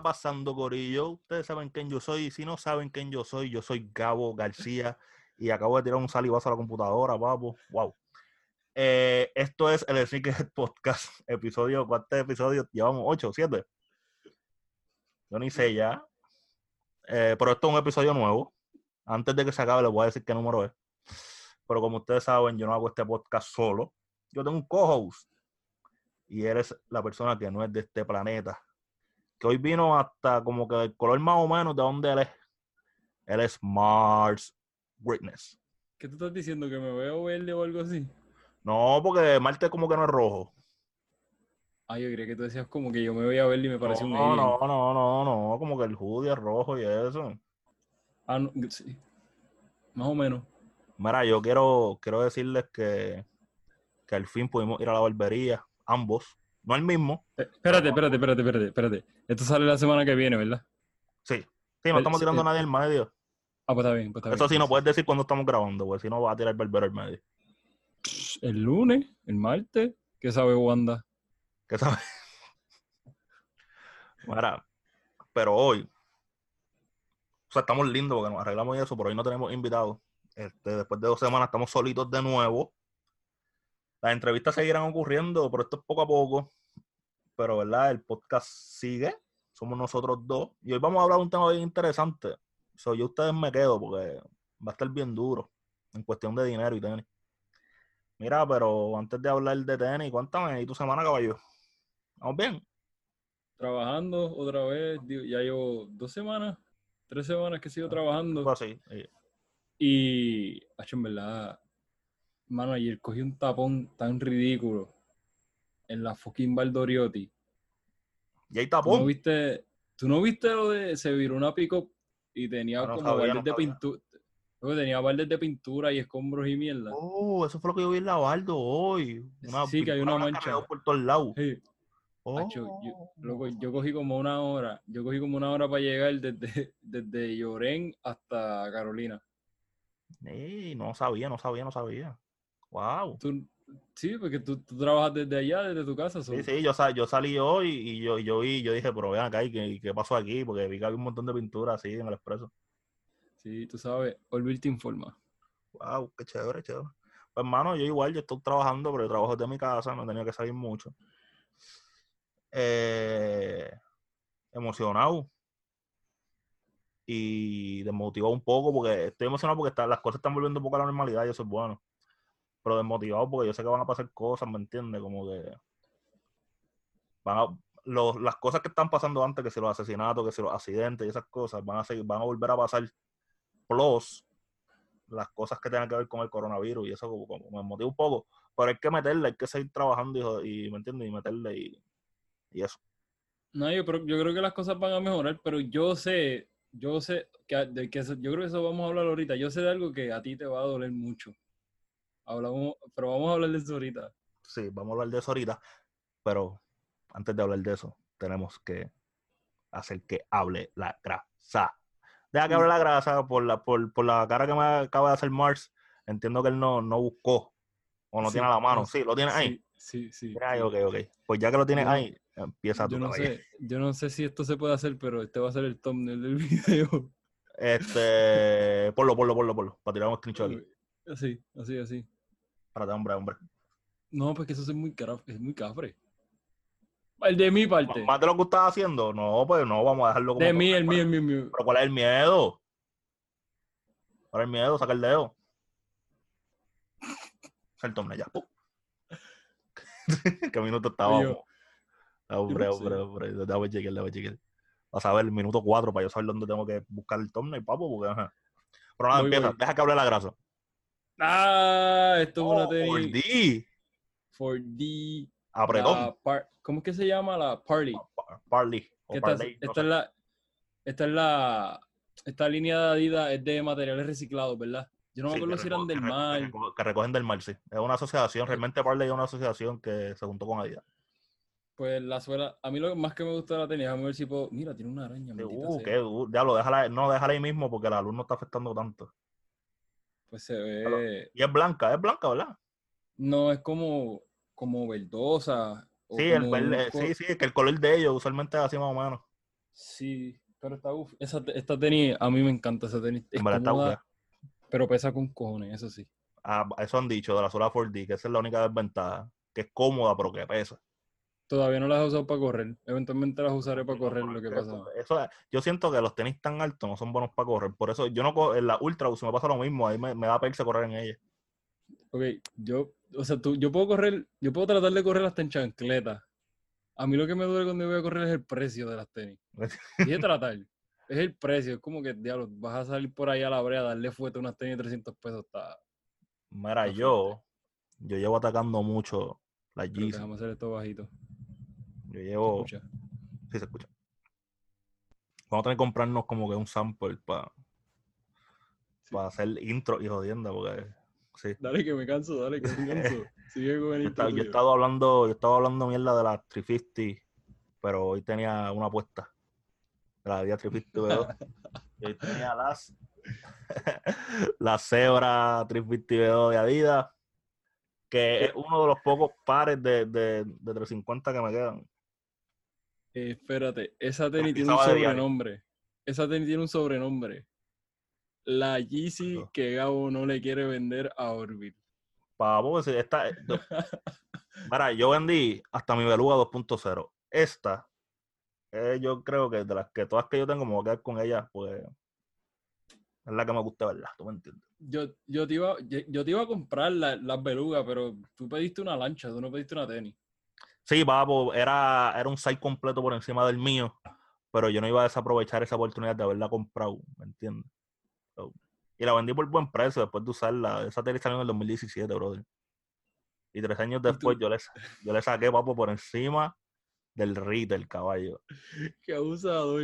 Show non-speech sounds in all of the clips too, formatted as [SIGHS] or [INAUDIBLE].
está pasando, Corillo? Ustedes saben quién yo soy. Y si no saben quién yo soy, yo soy Gabo García. Y acabo de tirar un salivazo a la computadora, papo. Wow. Eh, esto es el [LAUGHS] Podcast, episodio, ¿cuántos episodios? Llevamos ocho, siete. Yo ni sé ya. Eh, pero esto es un episodio nuevo. Antes de que se acabe, les voy a decir qué número es. Pero como ustedes saben, yo no hago este podcast solo. Yo tengo un co-host. Y él es la persona que no es de este planeta. Que hoy vino hasta como que el color más o menos de donde él es. Él es Mars Witness. ¿Qué tú estás diciendo? ¿Que me veo verde o algo así? No, porque Marte como que no es rojo. Ah, yo creía que tú decías como que yo me veía verde y me parecía un no, alien. no, no, no, no, como que el hoodie es rojo y eso. Ah, no, sí. Más o menos. Mira, yo quiero, quiero decirles que, que al fin pudimos ir a la barbería, ambos, no el mismo. Eh, Espérate, espérate, espérate, espérate, espérate. Esto sale la semana que viene, ¿verdad? Sí, sí, no estamos tirando a nadie en medio. Ah, pues está bien, pues está Eso bien. sí, no puedes decir cuando estamos grabando, porque si no va a tirar el barbero en medio. El lunes, el martes, ¿qué sabe Wanda? ¿Qué sabes? [LAUGHS] Mira, pero hoy, o sea, estamos lindos porque nos arreglamos y eso, pero hoy no tenemos invitados. Este, después de dos semanas estamos solitos de nuevo. Las entrevistas seguirán ocurriendo, pero esto es poco a poco. Pero, ¿verdad? El podcast sigue. Somos nosotros dos. Y hoy vamos a hablar de un tema bien interesante. So, yo ustedes me quedo porque va a estar bien duro en cuestión de dinero y tenis. Mira, pero antes de hablar de tenis, cuéntame, ¿y tu semana, caballo? ¿Vamos bien? Trabajando otra vez, ya llevo dos semanas, tres semanas que sigo trabajando. Algo así. sí. Y, hacho, en verdad, mano, ayer cogí un tapón tan ridículo en la fucking Valdoriotti. Y hay ¿Tú no tapón. viste, tú no viste lo de, se viró una pick y tenía Ah, no como sabía, baldes no de pintura, tenía baldes de pintura y escombros y mierda. Oh, eso fue lo que yo vi en la Baldo hoy. Una Sí, que hay una mancha. por todos lados. Sí. Oh. Yo, loco, yo cogí como una hora, yo cogí como una hora para llegar desde, [LAUGHS] desde Llorén hasta Carolina. Ey, no sabía, no sabía, no sabía. Wow. Tú, sí, porque tú, tú trabajas desde allá, desde tu casa. so- Sí, sí, yo, sa- yo salí hoy y yo, yo vi, yo dije, pero vean acá, ¿y qué, y qué pasó aquí? Porque vi que había un montón de pintura así en el expreso. sí, tú sabes, Olvir te informa. Wow, qué chévere, chévere. Pues hermano, yo igual, yo estoy trabajando, pero yo trabajo desde mi casa, no he tenido que salir mucho. Eh, emocionado. Y desmotivado un poco, porque estoy emocionado porque está- las cosas están volviendo un poco a la normalidad y eso es bueno. Pero desmotivado porque yo sé que van a pasar cosas, ¿me entiendes? Como que van a- las cosas que están pasando antes, que si los asesinatos, que si los accidentes y esas cosas, van a seguir, van a volver a pasar. Plus, las cosas que tengan que ver con el coronavirus y eso como, me motiva un poco. Pero hay que meterle, hay que seguir trabajando y, ¿me entiendes? Y meterle y, y eso. No, yo, creo- yo creo que las cosas van a mejorar, pero yo sé, yo sé, que, yo creo que eso vamos a hablar ahorita. Yo sé de algo que a ti te va a doler mucho. Hablamos, pero vamos a hablar de eso ahorita. Sí, vamos a hablar de eso ahorita. Pero antes de hablar de eso, tenemos que hacer que hable la grasa. Deja que hable la grasa por la, por, por la cara que me acaba de hacer Mars. Entiendo que él no, no buscó o no Sí, tiene a la mano. Sí, lo tiene ahí. Sí, sí, ahí, sí. ok, ok. Pues ya que lo tienes Yo- ahí, empieza tu Yo no sé, yo no sé si esto se puede hacer, pero este va a ser el thumbnail del [LAUGHS] video. Este, ponlo, ponlo, ponlo, ponlo. Para tirar un screenshot. Así, así, así. Espérate, hombre, hombre. No, porque eso es muy, es muy cafre. El de mi parte. ¿Más de lo que estás haciendo? No, pues no, vamos a dejarlo como. De mí, el ¿cuál- mío, el mío, mío. Pero ¿cuál es el miedo? ¿Cuál es el miedo? Saca el dedo. El thumbnail ya. ¿Qué minuto estábamos? Hombre, hombre, hombre. Déjame chequear, déjame chequear. Vas a ver el minuto 4 para yo saber dónde tengo que buscar el thumbnail, papo, porque ajá. Pero nada, Voy, empieza. voy. Deja que hable la grasa. Ah, esto es una tenis por D. 4D. Apretón. par- ¿Cómo es que se llama? La Parley. esta, Parley, no esta sé. es la, esta es la, esta línea de Adidas es de materiales reciclados, ¿verdad? Yo no me acuerdo si eran del que mar. reco- Que recogen del mar, sí. Es una asociación. Realmente Parley es una asociación que se juntó con Adidas. Pues la suela, a mí lo más que me gusta de la tenis, déjame ver si puedo. Mira, tiene una araña. Sí, Uh, qué duro. Diablo, déjala, no, déjala ahí mismo porque la luz no está afectando tanto. Pues se ve. Y es blanca, es blanca, ¿verdad? No, es como, como verdosa. o Sí, el como un verde, co- sí, sí, que el color de ellos usualmente es así más o menos. Sí, pero está uf. Esa, esta tenis, a mí me encanta esa tenis. Es cómoda, pero pesa con cojones, eso sí. Ah, eso han dicho de la sola 4D, que esa es la única desventaja, que es cómoda pero que pesa. Todavía no las he usado para correr. Eventualmente las usaré para correr, lo que pasa. Eso, es- yo siento que los tenis tan altos no son buenos para correr. Por eso yo no co- en la ultra se me pasa lo mismo. Ahí me, me da perse correr en ella. Ok, yo, o sea, tú, yo puedo correr, yo puedo tratar de correr hasta en chancleta. A mí lo que me duele cuando voy a correr es el precio de las tenis. [LAUGHS] Dije tratar. Es el precio, es como que, diablo, vas a salir por ahí a la brea a darle fuerte a unas tenis de 300 pesos. Está, Mira, yo, yo llevo atacando mucho la pero Yeezy. déjame hacer esto bajito. Yo ¿Se llevo, escucha? sí se escucha. Vamos a tener que comprarnos como que un sample para Sí. hacer intro y jodienda, porque sí. Dale que me canso, dale que me canso. [LAUGHS] Sigue con el Yo, intro estaba, yo he tuyo. estado hablando, yo estaba hablando mierda de la 350, pero hoy tenía una apuesta. De la Adidas 350 V2. y hoy tenía las [LAUGHS] la Zebra 350 V2 de Adidas, que es uno de los pocos pares de, de, de 350 que me quedan. Eh, espérate, esa tenis tiene un sobrenombre. Esa tenis tiene un sobrenombre. La Yeezy que Gabo no le quiere vender a Orbit. Pavo, si esta, eh, [LAUGHS] Mira, yo vendí hasta mi Beluga 2.0. Esta, eh, yo creo que de las que todas que yo tengo me voy a quedar con ella, pues es la que me gusta, ¿verdad? ¿Tú me entiendes? Yo, yo, te iba, yo, yo te iba a comprar la- las belugas, pero tú pediste una lancha, tú no pediste una tenis. Sí, papo, era, era un site completo por encima del mío, pero yo no iba a desaprovechar esa oportunidad de haberla comprado, ¿me entiendes? So, y la vendí por buen precio después de usarla. Esa tele salió en el 2017, brother. Y tres años después yo le, yo le saqué, papo, por encima del retail, caballo. [LAUGHS] Qué abusador.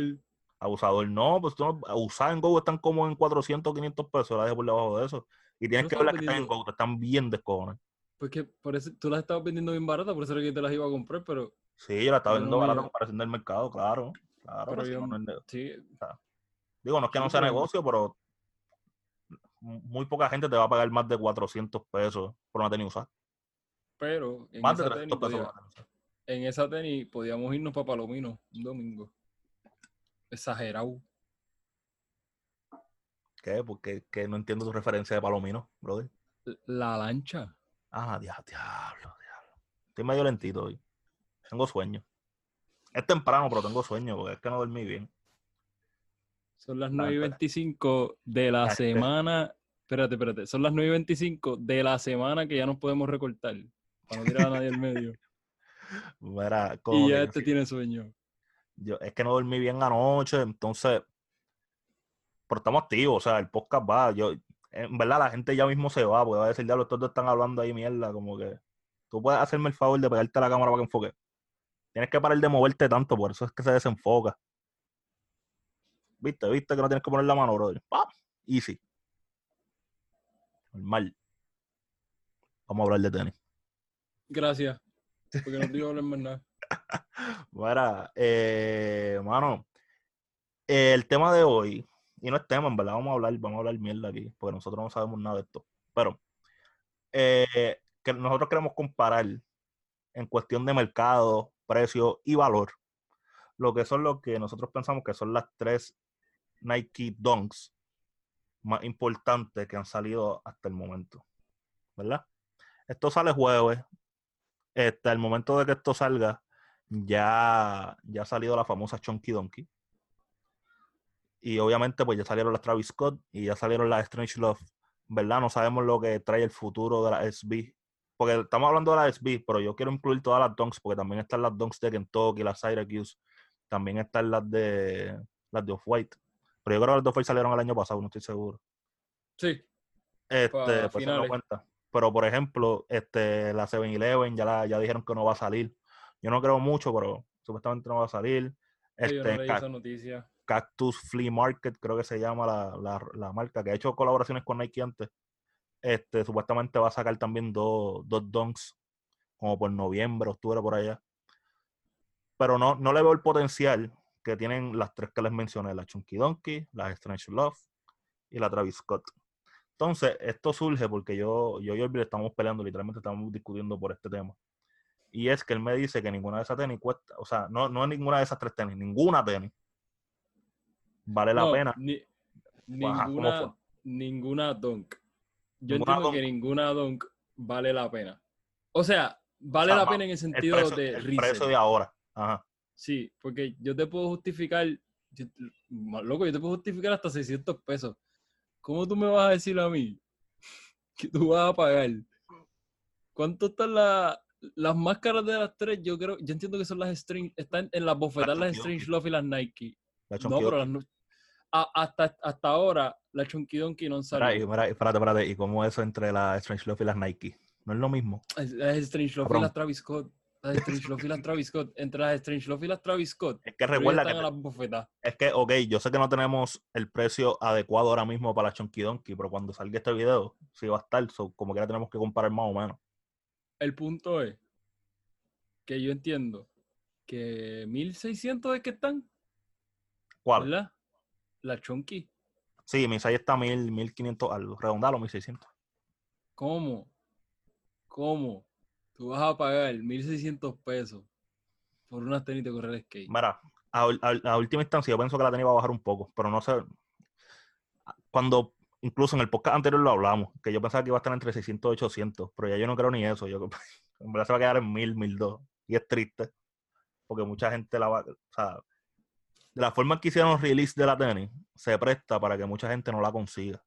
Abusador, no, pues tú no, usar en Go están como en 400, 500 pesos, la dejé por debajo de eso. Y tienes que ver las que están en? Go, están bien descojones. Pues que por eso tú las estabas vendiendo bien baratas, por eso era que te las iba a comprar, pero Sí, yo la estaba vendiendo barata en comparación del mercado, claro. Claro, Pero pues, yo- no, no es sí, Digo, no es que no sea negocio, pero muy poca gente te va a pagar más de 400 pesos por una tenis usada. pero en Más de esa, tenis 300 pesos podía- por una tenis usada. en esa tenis podíamos irnos para Palomino un domingo. Exagerado. ¿Qué? Porque que no entiendo tu referencia de Palomino, brother. La lancha. Ah, dia- diablo, diablo. Estoy medio lentito hoy. Tengo sueño. Es temprano, pero tengo sueño, porque es que no dormí bien. Son las No, 9 y espera. 25 de la Ah, este- semana. Espérate, espérate. Son las 9 y 25 de la semana que ya nos podemos recortar. Para no tirar a nadie al medio. [LAUGHS] Mira, y ya este tiene sueño. yo, es que no dormí bien anoche, entonces. Pero estamos activos, o sea, el podcast va. Yo, en verdad, la gente ya mismo se va, porque va a decir, diablo, estos dos están hablando ahí mierda, como que. Tú puedes hacerme el favor de pegarte a la cámara para que enfoque. Tienes que parar de moverte tanto, por eso es que se desenfoca. ¿Viste? ¿Viste que no tienes que poner la mano, brother? ¡Pam! Easy. Normal. Vamos a hablar de tenis. Gracias. Porque no te iba a hablar más nada. [LAUGHS] Mira, eh, mano, el tema de hoy, y no es tema, en verdad, vamos a hablar, vamos a hablar mierda aquí, porque nosotros no sabemos nada de esto. Pero eh, que nosotros queremos comparar en cuestión de mercado, precio y valor, lo que son lo que nosotros pensamos que son las tres Nike Dunks más importantes que han salido hasta el momento. ¿Verdad? Esto sale jueves. Este, al momento de que esto salga, ya, ya ha salido la famosa Chunky Donkey. Y obviamente, pues ya salieron las Travis Scott y ya salieron las Strange Love. ¿Verdad? No sabemos lo que trae el futuro de la SB. Porque estamos hablando de la SB, pero yo quiero incluir todas las Dunks, porque también están las Dunks de Kentucky, las Syracuse. También están las de las de Off-White. Pero yo creo que las de Off-White salieron el año pasado, no estoy seguro. Sí. Este, pues finales. cuenta. Pero por ejemplo, este, la 7-Eleven ya, la- ya dijeron que no va a salir. Yo no creo mucho, pero supuestamente no va a salir. Sí, yo no Este, leí Ca- esa noticia. Cactus Flea Market, creo que se llama la, la- marca, que ha hecho colaboraciones con Nike antes. Este, supuestamente va a sacar también dos, dos donks, como por noviembre, octubre, por allá. Pero no, no le veo el potencial que tienen las tres que les mencioné, la Chunky Donkey, la Strange Love y la Travis Scott. Entonces, esto surge porque yo, yo y Orville estamos peleando, literalmente estamos discutiendo por este tema. Y es que él me dice que ninguna de esas tenis cuesta, o sea, no, no es ninguna de esas tres tenis, ninguna tenis vale la No, pena. ni- Ajá, ¿cómo ninguna, ninguna dunk. Yo Ninguna entiendo que ninguna dunk vale la pena. O sea, vale O sea, la pena en el El sentido precio, de el precio de ahora. Ajá. Sí, porque yo te puedo justificar, yo- loco, yo te puedo justificar hasta 600 pesos. ¿Cómo tú me vas a decir a mí que tú vas a pagar? ¿Cuánto están la- las máscaras de las tres? Yo creo, yo entiendo que son las Strange, están en las bofetadas las Chunky Strange. Love y las Nike. La No, pero las a- hasta, hasta ahora la Chunky Donkey no mira, espérate, espérate. ¿Y cómo eso entre la Strange Love y las Nike? No es lo mismo. Las Strange Love y las Travis Scott. Las Strange Love y las Travis Scott. Entre las Strange Love y las Travis Scott. Es que recuerda que. Es que, ok, yo sé que no tenemos el precio adecuado ahora mismo para la Chunky Donkey, pero cuando salga este video, sí va a estar, so, como que tenemos que comparar más o menos. El punto es que yo entiendo que 1600 es que están, ¿Cuál? ¿verdad? La Chunky. Sí, mi 6 está 1000, 1500 algo, redondalo 1600. ¿Cómo? ¿Cómo? Tú vas a pagar 1600 pesos por unas tenis de correr skate. Mira, a, a- a última instancia yo pienso que la tenía va a bajar un poco, pero no sé. Cuando, incluso en el podcast anterior lo hablamos, que yo pensaba que iba a estar entre 600 y 800, pero ya yo no creo ni eso. Yo, [LAUGHS] en verdad se va a quedar en 1000, 1002. Y es triste, porque mucha gente la va. O sea, de la forma que hicieron release de la tenis, se presta para que mucha gente no la consiga.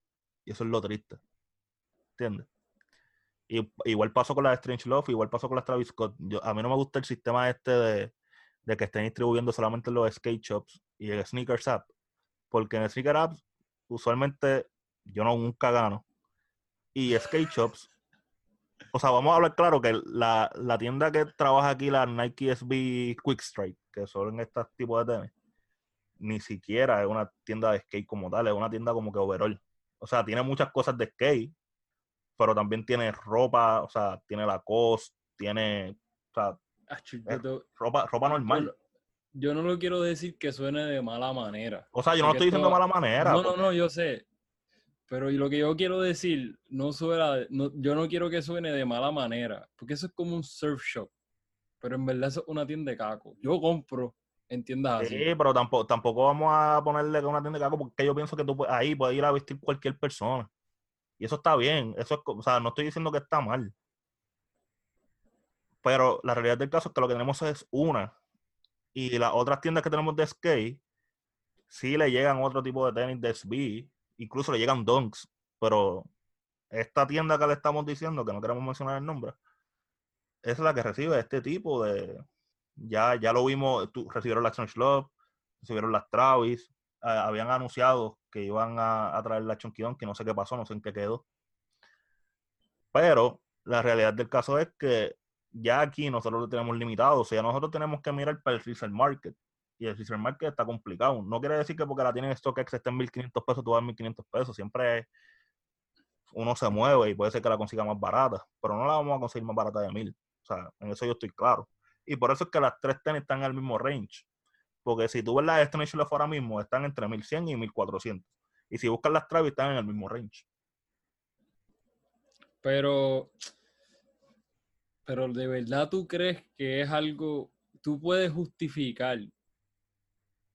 Y eso es lo triste. ¿Entiendes? Y, igual pasó con la Strange Love, igual pasó con las Travis Scott. Yo, a mí no me gusta el sistema este de, de que estén distribuyendo solamente en los skate shops y el sneakers app. Porque en el sneaker app, usualmente yo no nunca gano. Y skate shops, o sea, vamos a hablar claro que la, la tienda que trabaja aquí, la Nike SB Quick Strike, que son estos tipos de tenis, ni siquiera es una tienda de skate como tal, es una tienda como que overall. O sea, tiene muchas cosas de skate, pero también tiene ropa, o sea, tiene Lacoste, tiene, o sea, te- ropa, ropa normal. no- yo no lo quiero decir que suene de mala manera. O sea, yo no estoy diciendo de mala manera. No, no, porque- no, yo sé. Pero lo que yo quiero decir, no suena, no, yo no quiero que suene de mala manera, porque eso es como un surf shop. Pero en verdad eso es una tienda de caco. Yo compro en tiendas así. Sí, pero tampoco, tampoco vamos a ponerle que una tienda de caco porque yo pienso que tú puedes- ahí puede ir a vestir cualquier persona. Y eso está bien. Eso es, o sea, no estoy diciendo que está mal. Pero la realidad del caso es que lo que tenemos es una. Y las otras tiendas que tenemos de skate, sí le llegan otro tipo de tenis de SB, incluso le llegan donks. Pero esta tienda que le estamos diciendo, que no queremos mencionar el nombre, es la que recibe este tipo de. Ya, ya lo vimos, recibieron la Strange Love, recibieron las Travis, ah, habían anunciado que iban a, a traer la Chunky Donkey, no sé qué pasó, no sé en qué quedó. Pero la realidad del caso es que ya aquí nosotros lo tenemos limitado, o sea, nosotros tenemos que mirar para el resale market. Y el resale market está complicado. No quiere decir que porque la tienen en StockX esté en 1500 pesos, tú vas a 1500 pesos. Siempre uno se mueve y puede ser que la consiga más barata, pero no la vamos a conseguir más barata de 1000. O sea, en eso yo estoy claro. Y por eso es que las tres tenis están en el mismo range. Porque si tú ves las Strange ahora mismo, están entre 1100 y 1400. Y si buscas las Travis, están en el mismo range. Pero, pero de verdad tú crees que es algo, tú puedes justificar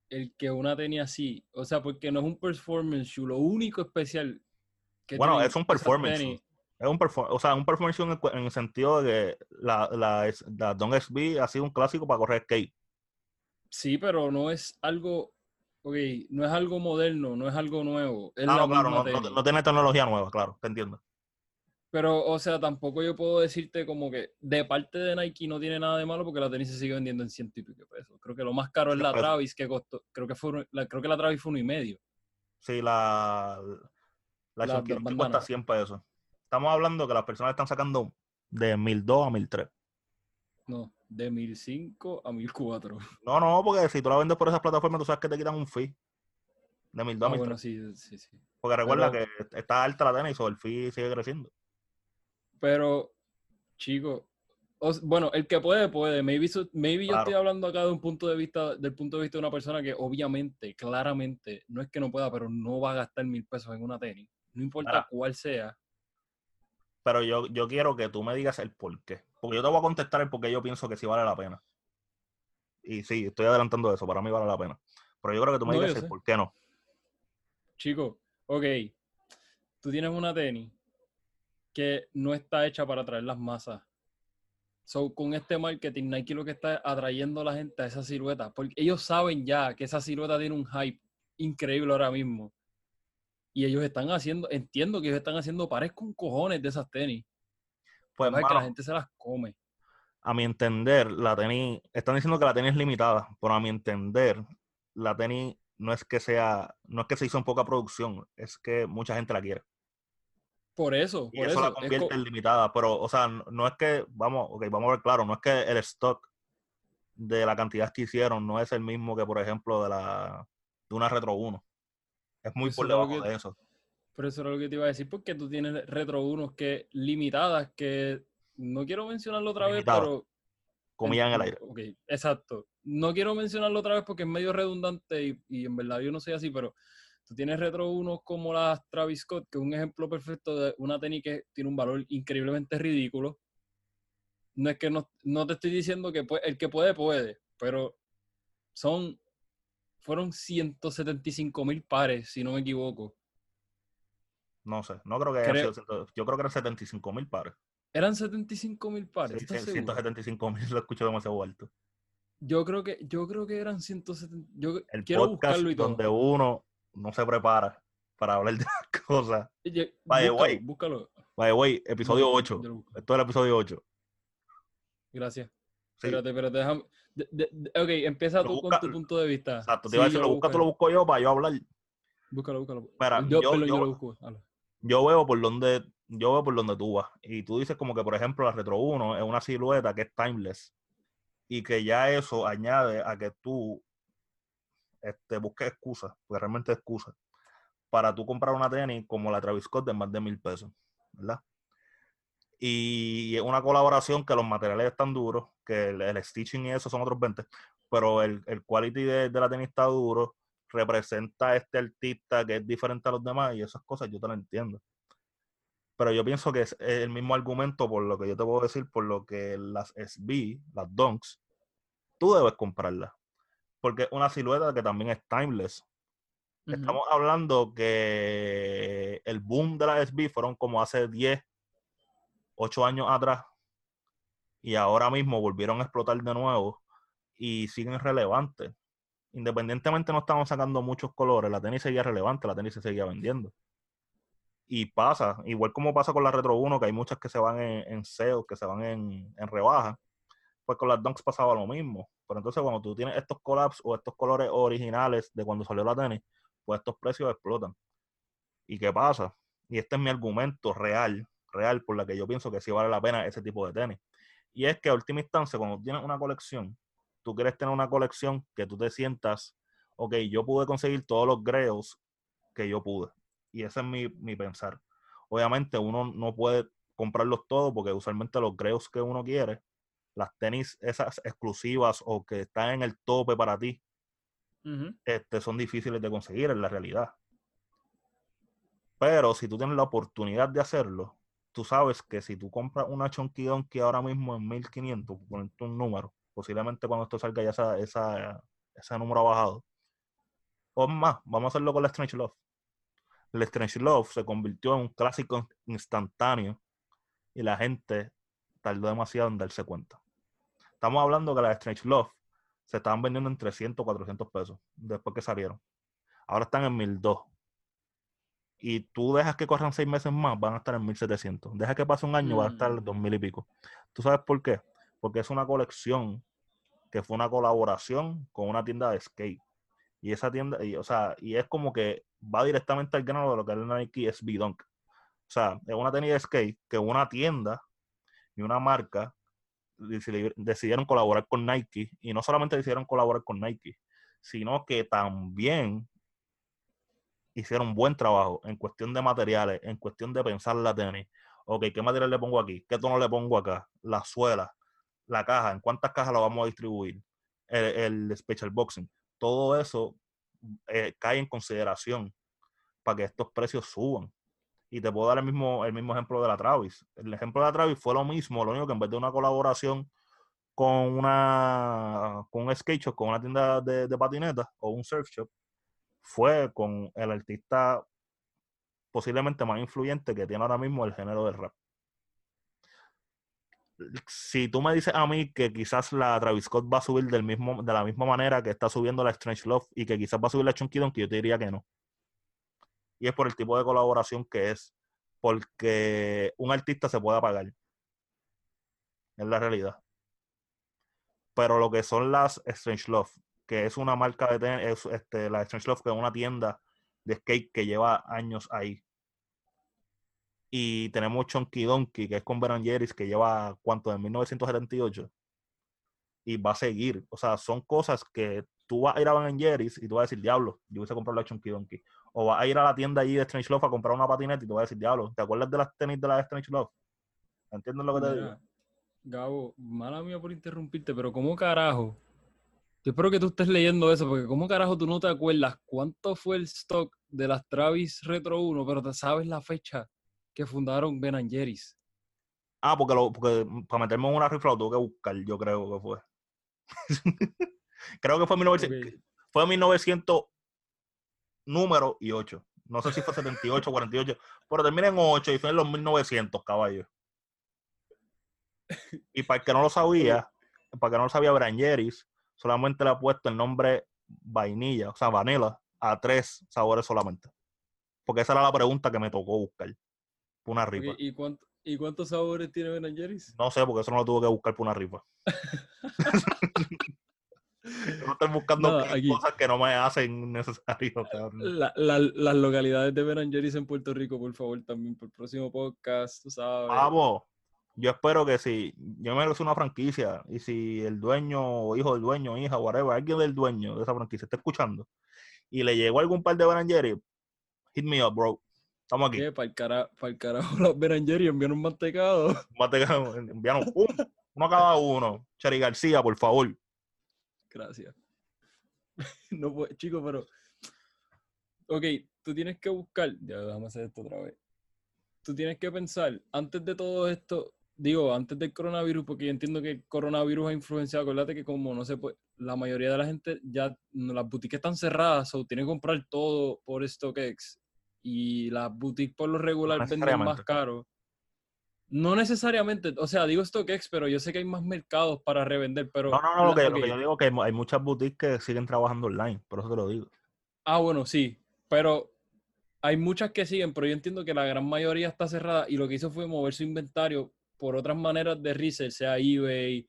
el que una tenía así, o sea, porque no es un performance shoe, lo único especial que Bueno, es un performance tenis- Es un perform o sea, un performance en el, cu- en el sentido de que la, la, la Don SB ha sido un clásico para correr skate. Sí, pero no es algo, ok, no es algo moderno, no es algo nuevo, es Ah, la no, claro, no, no- tenis. no tiene tecnología nueva, claro, te entiendo. Pero, o sea, tampoco yo puedo decirte como que de parte de Nike no tiene nada de malo porque la tenis se sigue vendiendo en ciento y pico pesos. Creo que lo más caro es la Siempre- Travis que costó, creo que fue, la, creo que la Travis fue uno y medio. Sí, la, la, La bandana. cuesta 100 pesos. Estamos hablando que las personas están sacando de 1002 a 1003. No, de 1005 a 1004. [LAUGHS] No, no, porque si tú la vendes por esas plataformas, tú sabes que te quitan un fee. De 1002 a Ah, 1003. bueno, sí, sí, sí. Porque recuerda pero- que está alta la tenis o el fee sigue creciendo. Pero, chico, o bueno, el que puede, puede. Maybe, maybe yo Claro. estoy hablando acá de un punto de vista, del punto de vista de una persona que obviamente, claramente, no es que no pueda, pero no va a gastar mil pesos en una tenis. No importa cuál sea. Pero yo, yo quiero que tú me digas el por qué. Porque yo te voy a contestar el por qué yo pienso que sí vale la pena. Y sí, estoy adelantando eso, para mí vale la pena. Pero yo creo que tú me No, digas el por qué no. Chico, ok, tú tienes una tenis que no está hecha para atraer las masas. So, con este marketing, Nike lo que está atrayendo a la gente a esa silueta, porque ellos saben ya que esa silueta tiene un hype increíble ahora mismo. Y ellos están haciendo, entiendo que ellos están haciendo pares con cojones de esas tenis. Pues, Para que la gente se las come. a mi entender, la tenis, están diciendo que la tenis es limitada, pero a mi entender, la tenis no es que sea, no es que se hizo en poca producción, es que mucha gente la quiere. Por eso, Y por eso, eso. la convierte co- en limitada, pero, o sea, no no es que, vamos, ok, vamos a ver claro, no es que el stock de la cantidad que hicieron no es el mismo que, por ejemplo, de la de una Retro 1. Es muy por lo debajo que- de eso. Por eso era lo que te iba a decir, porque tú tienes retro unos que limitadas, que no quiero mencionarlo otra Limitadas. vez, pero el no, aire. Ok, exacto. No quiero mencionarlo otra vez porque es medio redundante y, y en verdad yo no soy así, pero tú tienes retro unos como las Travis Scott, que es un ejemplo perfecto de una tenis que tiene un valor increíblemente ridículo. No es que no, no te estoy diciendo que pue- el que puede, puede, pero son, fueron 175 mil pares, si no me equivoco. No sé, no creo que haya sido, yo creo que eran 75 mil pares. Eran 75 mil pares. Sí, ¿estás sí, seguro? 175 mil lo escucho demasiado alto. Yo creo que, yo creo que eran 170. Yo El quiero podcast buscarlo y todo. donde uno no se prepara para hablar de las cosas. Oye, By the búscalo, way, búscalo. By the way, episodio No, 8. yo lo busco. Esto es el episodio 8. Gracias. Sí, Espérate, espérate, déjame. De- ok, empieza tú busca- con tu punto de vista. exacto. Te iba a decir, lo buscas tú, lo busco yo para yo hablar. Búscalo, búscalo. Mira, yo, yo- perdón, yo yo- lo busco. yo veo por donde yo veo por donde tú vas y tú dices como que por ejemplo la Retro 1 es una silueta que es timeless y que ya eso añade a que tú este, busques excusas, porque realmente excusas, para tú comprar una tenis como la Travis Scott de más de mil pesos, ¿verdad? Y es una colaboración que los materiales están duros, que el, el stitching y eso son otros 20, pero el, el quality de, de la tenis está duro, representa a este artista que es diferente a los demás y esas cosas yo te lo entiendo. Pero yo pienso que es el mismo argumento por lo que yo te puedo decir, por lo que las SB, las Dunks, tú debes comprarlas. Porque es una silueta que también es timeless. Estamos hablando que el boom de las SB fueron como hace 10, 8 años atrás. Y ahora mismo volvieron a explotar de nuevo y siguen relevantes. Independientemente no estaban sacando muchos colores, la tenis seguía relevante, la tenis se seguía vendiendo. Y pasa, igual como pasa con la Retro 1, que hay muchas que se van en, en que se van en, en rebaja, pues con las Dunks pasaba lo mismo. Pero entonces cuando tú tienes estos collabs o estos colores originales de cuando salió la tenis, pues estos precios explotan. ¿Y qué pasa? Y este es mi argumento real, real, por la que yo pienso que sí vale la pena ese tipo de tenis. Y es que a última instancia, cuando tienes una colección, tú quieres tener una colección que tú te sientas, ok, yo pude conseguir todos los grails que yo pude. Y ese es mi, mi pensar. Obviamente uno no puede comprarlos todos porque usualmente los grails que uno quiere, las tenis esas exclusivas o que están en el tope para ti, este, son difíciles de conseguir en la realidad. Pero si tú tienes la oportunidad de hacerlo, tú sabes que si tú compras una Chunky Donkey ahora mismo en 1500, por ponerte un número, posiblemente cuando esto salga ya esa, esa, ese número ha bajado. O más, vamos a hacerlo con la Strange Love. El Strange Love se convirtió en un clásico instantáneo y la gente tardó demasiado en darse cuenta. Estamos hablando que las Strange Love se estaban vendiendo en 300 o 400 pesos después que salieron. Ahora están en 1200. Y tú dejas que corran seis meses más, van a estar en 1700. Deja que pase un año, van a estar en Mm. 2000 y pico. ¿Tú sabes por qué? Porque es una colección que fue una colaboración con una tienda de skate. Y esa tienda, y, o sea, y es como que va directamente al grano de lo que es el Nike SB Dunk. O sea, es una tenis de skate que una tienda y una marca deci- decidieron colaborar con Nike. Y no solamente decidieron colaborar con Nike, sino que también hicieron buen trabajo en cuestión de materiales, en cuestión de pensar la tenis. Ok, ¿qué material le pongo aquí? ¿Qué tono le pongo acá? La suela, la caja, ¿en cuántas cajas la vamos a distribuir? El, el special boxing. Todo eso eh, cae en consideración para que estos precios suban. Y te puedo dar el mismo, el mismo ejemplo de la Travis. El ejemplo de la Travis fue lo mismo, lo único que en vez de una colaboración con una con un skate shop, con una tienda de, de patinetas o un surf shop, fue con el artista posiblemente más influyente que tiene ahora mismo el género del rap. Si tú me dices a mí que quizás la Travis Scott va a subir del mismo, de la misma manera que está subiendo la Strange Love y que quizás va a subir la Chunky Donkey, yo te diría que no. Y es por el tipo de colaboración que es. Porque un artista se puede apagar. Es la realidad. Pero lo que son las Strange Love, que es una marca de tenis, este, la Strange Love, que es una tienda de skate que lleva años ahí. Y tenemos Chunky Donkey, que es con Ben Jerry's, que lleva, ¿cuánto? En 1978. Y va a seguir. O sea, son cosas que tú vas a ir a Ben Jerry's y tú vas a decir, diablo, yo hubiese comprado la Chunky Donkey. O vas a ir a la tienda ahí de Strange Love a comprar una patineta y tú vas a decir, diablo, ¿te acuerdas de las tenis de la Strange Love? ¿Entiendes lo que te digo? Gabo, mala mía por interrumpirte, pero ¿cómo carajo? Yo espero que tú estés leyendo eso, porque ¿cómo carajo tú no te acuerdas cuánto fue el stock de las Travis Retro 1, pero te sabes la fecha que fundaron Ben Jerry's? Ah, porque, lo, porque para meterme en una rifla lo tuve que buscar, yo creo que fue. [LAUGHS] creo que fue 1900, okay. fue 1900 número y 8. No sé si fue 78 o 48, pero termina en 8 y fue en los 1900, caballo. Y para el que no lo sabía, para el que no lo sabía, Brangeris solamente le ha puesto el nombre vainilla, o sea, vanilla, a tres sabores solamente. Porque esa era la pregunta que me tocó buscar. Una rifa. ¿Y, cuánto, ¿Y cuántos sabores tiene Ben Jerry's? No sé, porque eso no lo tuve que buscar por una rifa. [LAUGHS] no estoy buscando Nada, cosas que no me hacen necesario. La, la, las localidades de Ben Jerry's en Puerto Rico, por favor, también por el próximo podcast, tú sabes. Vamos, yo espero que si yo me una franquicia y si el dueño o hijo del dueño, hija, whatever, alguien del dueño de esa franquicia está escuchando y le llegó algún par de Jerry, hit me up, bro. Estamos aquí. ¿Qué? Para el, cara, para el carajo, [LAUGHS] los Ben Jerry envían un mantecado. Un mantecado, envían uno, uno a cada uno. Chari García, por favor. Gracias. [LAUGHS] No puedo, chico, pero. Ok, tú tienes que buscar. Ya, déjame hacer esto otra vez. Tú tienes que pensar, antes de todo esto, digo, antes del coronavirus, porque yo entiendo que el coronavirus ha influenciado, acuérdate que como no se puede, la mayoría de la gente ya, las boutiques están cerradas, o tienen que comprar todo por StockX, y las boutiques por lo regular No venden más caro. No necesariamente, o sea, digo StockX, pero yo sé que hay más mercados para revender, pero... No, no, no, lo que, lo que yo digo es que hay muchas boutiques que siguen trabajando online, por eso te lo digo. Ah, bueno, sí, pero hay muchas que siguen, pero yo entiendo que la gran mayoría está cerrada y lo que hizo fue mover su inventario por otras maneras de resell, sea eBay,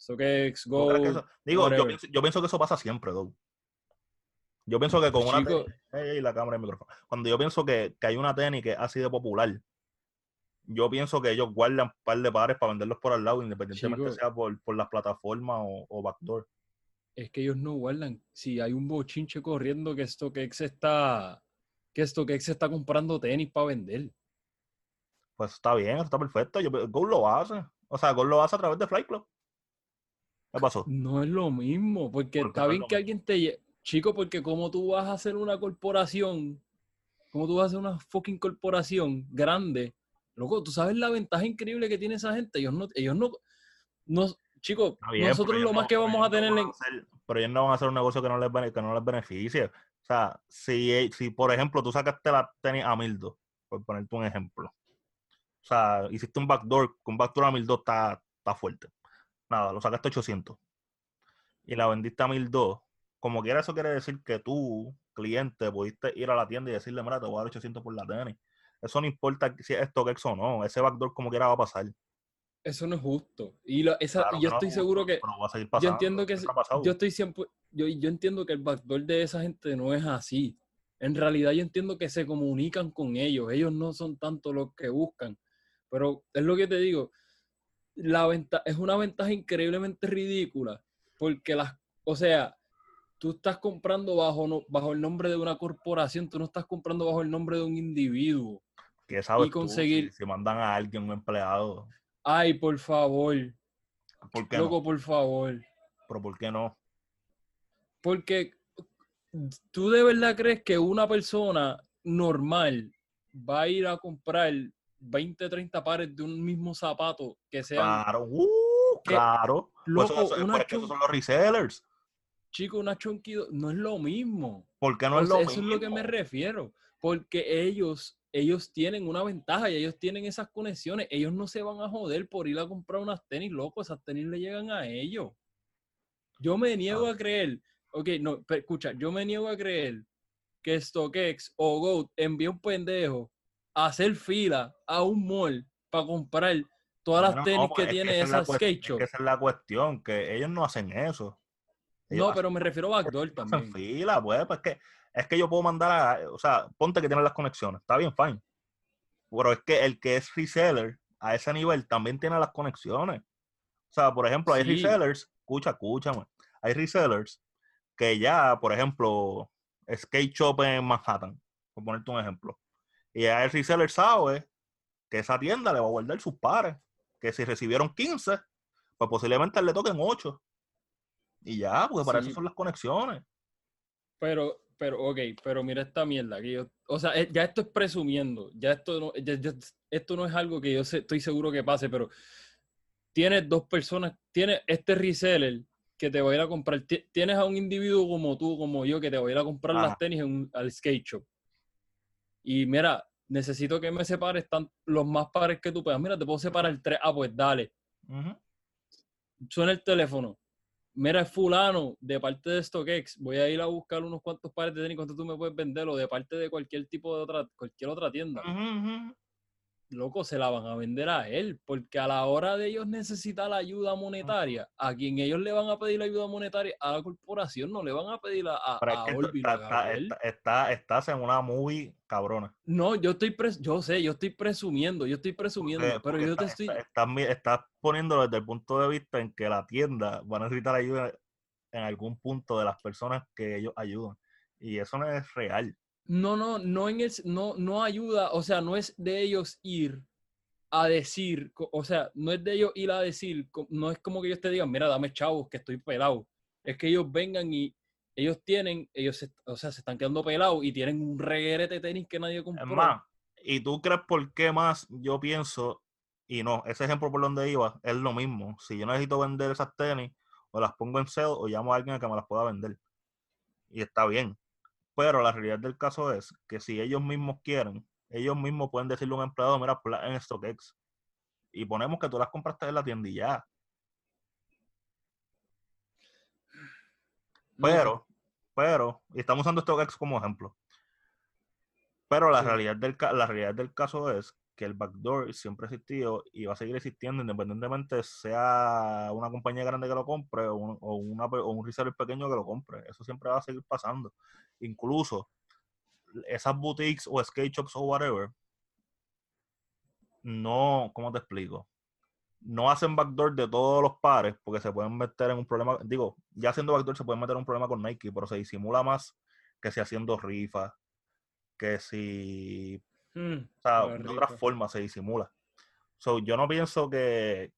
StockX, ¿Tú Go. que eso- digo, yo pienso, yo pienso que eso pasa siempre, Doug. Yo pienso que con una tenis, la cámara y el micrófono. Cuando yo pienso que, que hay una tenis que así de popular, yo pienso que ellos guardan un par de pares para venderlos por al lado, independientemente Chico. sea por, por las plataformas o, o backdoor. Es que ellos no guardan. Si hay un bochinche corriendo que StockX está, que StockX está comprando tenis para vender. Pues está bien, eso está perfecto. Yo, Go lo hace. O sea, Go lo hace a través de Flight Club. ¿Qué pasó? No es lo mismo, porque ¿Por qué está no bien que alguien te... Chico, porque como tú vas a hacer una corporación, como tú vas a hacer una fucking corporación grande, loco, tú sabes la ventaja increíble que tiene esa gente. Ellos no, ellos no, no chicos, bien, nosotros lo más no- que vamos a no tener hacer- pero ellos no van a hacer un negocio que no les, que no les beneficie. O sea, si, si por ejemplo tú sacaste la tenis a 1002, por ponerte un ejemplo. O sea, hiciste un backdoor, un backdoor a 1002 está, está fuerte. Nada, lo sacaste a 800. Y la vendiste a 1002. Como quiera, eso quiere decir que tú, cliente, pudiste ir a la tienda y decirle, mira, te voy a dar 800 por la tenis. Eso no importa si es StockX o no. Ese backdoor como quiera va a pasar. Eso no es justo. Y lo- esa, Claro yo no estoy es seguro que... va a Yo entiendo que yo estoy siempre, yo, yo entiendo que el backdoor de esa gente no es así. En realidad yo entiendo que se comunican con ellos. Ellos no son tanto los que buscan. Pero es lo que te digo. La venta, es una ventaja increíblemente ridícula. Porque las, o sea, tú estás comprando bajo, no- bajo el nombre de una corporación, tú no estás comprando bajo el nombre de un individuo. que sabes y tú conseguir- si, si mandan a alguien, un empleado, Ay, por favor, ¿por qué loco, no? por favor. Pero ¿por qué no? Porque tú de verdad crees que una persona normal va a ir a comprar 20, 30 pares de un mismo zapato que sean, Claro, uh, que- claro. Pues loco, eso- eso- una pues es que esos chun- son los resellers. chico, una chunky, no es lo mismo. ¿Por qué no es lo eso es lo que me mismo? refiero. Porque ellos, ellos tienen una ventaja y ellos tienen esas conexiones. Ellos no se van a joder por ir a comprar unas tenis, loco. Esas tenis le llegan a ellos. Yo me niego Ah. a creer. Ok, no, pero escucha, yo me niego a creer que StockX o GOAT envía un pendejo a hacer fila a un mall para comprar todas las Bueno, tenis pues que es tiene esa es skate es shop. que esa es la cuestión, que ellos no hacen eso. Ellos No, hacen- pero me refiero a backdoor hacen también. fila, pues, pues que es que yo puedo mandar a, o sea, ponte que tienen las conexiones, está bien, fine. Pero es que el que es reseller a ese nivel también tiene las conexiones. O sea, por ejemplo, hay Sí. resellers, escucha, escúchame, hay resellers que ya, por ejemplo, skate shop en Manhattan, por ponerte un ejemplo. Y ya el reseller sabe que esa tienda le va a guardar sus pares, que si recibieron 15, pues posiblemente le toquen 8. Y ya, porque para Sí. eso son las conexiones. Pero, pero, ok, pero mira esta mierda que yo, o sea, eh, ya esto es presumiendo, ya esto no, ya- ya- esto no es algo que yo sé- estoy seguro que pase, pero tienes dos personas, tienes este reseller que te va a ir a comprar, ti- tienes a un individuo como tú, como yo, que te va a ir a comprar Ajá. las tenis en un- al skate shop. Y mira, necesito que me separes tan, los más pares que tú puedas. Mira, te puedo separar tres. Ah, pues dale. Ujú. Suena el teléfono. Mira, es fulano, de parte de StockX, voy a ir a buscar unos cuantos pares de tenis, cuánto tú me puedes vender, o de parte de cualquier tipo de otra, cualquier otra tienda. Ujú. Loco, se la van a vender a él, porque a la hora de ellos necesitar la ayuda monetaria, a quien ellos le van a pedir la ayuda monetaria, a la corporación, no le van a pedir a, a, Pero es a que Orbi, está- a está- Gabriel. está- está- estás en una muy cabrona. No, yo estoy, pres- yo sé, yo estoy presumiendo, yo estoy presumiendo, Porque- pero porque yo te estoy... estás poniéndolo desde el punto de vista en que la tienda va a necesitar ayuda en algún punto de las personas que ellos ayudan. Y eso no es real. No, no, no en el, no, no ayuda, o sea, no es de ellos ir a decir, o sea, no es de ellos ir a decir, no es como que ellos te digan, mira, dame chavos, que estoy pelado. Es que ellos vengan y ellos tienen, ellos, se- o sea, se están quedando pelados y tienen un reguerete de tenis que nadie compró. Es más, ¿y tú crees por qué más yo pienso? Y no, ese ejemplo por donde iba es lo mismo. Si yo necesito vender esas tenis, o las pongo en sale o llamo a alguien a que me las pueda vender. Y está bien. Pero la realidad del caso es que si ellos mismos quieren, ellos mismos pueden decirle a un empleado, mira, en StockX. Y ponemos que tú las compraste en la tienda y ya. Pero, pero, y estamos usando StockX como ejemplo. Pero la Sí. realidad del la realidad del caso es que el backdoor siempre ha existido y va a seguir existiendo independientemente sea una compañía grande que lo compre o un, o una o un reseller pequeño que lo compre. Eso siempre va a seguir pasando. Incluso esas boutiques o skate shops o whatever, no, ¿cómo te explico? No hacen backdoor de todos los pares porque se pueden meter en un problema. Digo, ya haciendo backdoor se pueden meter en un problema con Nike, pero se disimula más que si haciendo rifas, que si Mm, o sea, de otra forma se disimula. So, yo no pienso que,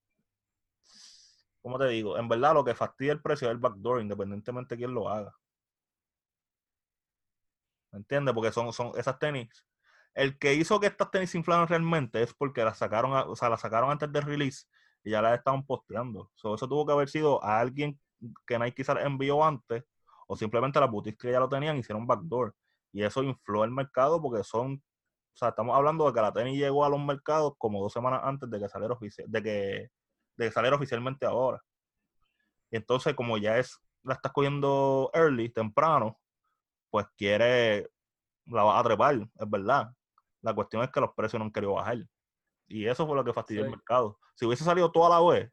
¿cómo te digo? En verdad lo que fastidia el precio es el backdoor, independientemente de quién lo haga. ¿Me entiendes? Porque son, son esas tenis. El que hizo que estas tenis se inflaran realmente es porque las sacaron, a- o sea, las sacaron antes del release y ya las estaban posteando. So, eso tuvo que haber sido a alguien que Nike quizás envió antes o simplemente las boutiques que ya lo tenían hicieron backdoor. Y eso infló el mercado porque son o sea, estamos hablando de que la tenis llegó a los mercados como dos semanas antes de que saliera oficial, de que, de que saliera oficialmente ahora. Y entonces, como ya es, la estás cogiendo early, temprano, pues quiere, la vas a trepar, es verdad. La cuestión es que los precios no han querido bajar. Y eso fue lo que fastidió el mercado. Si hubiese salido toda la vez,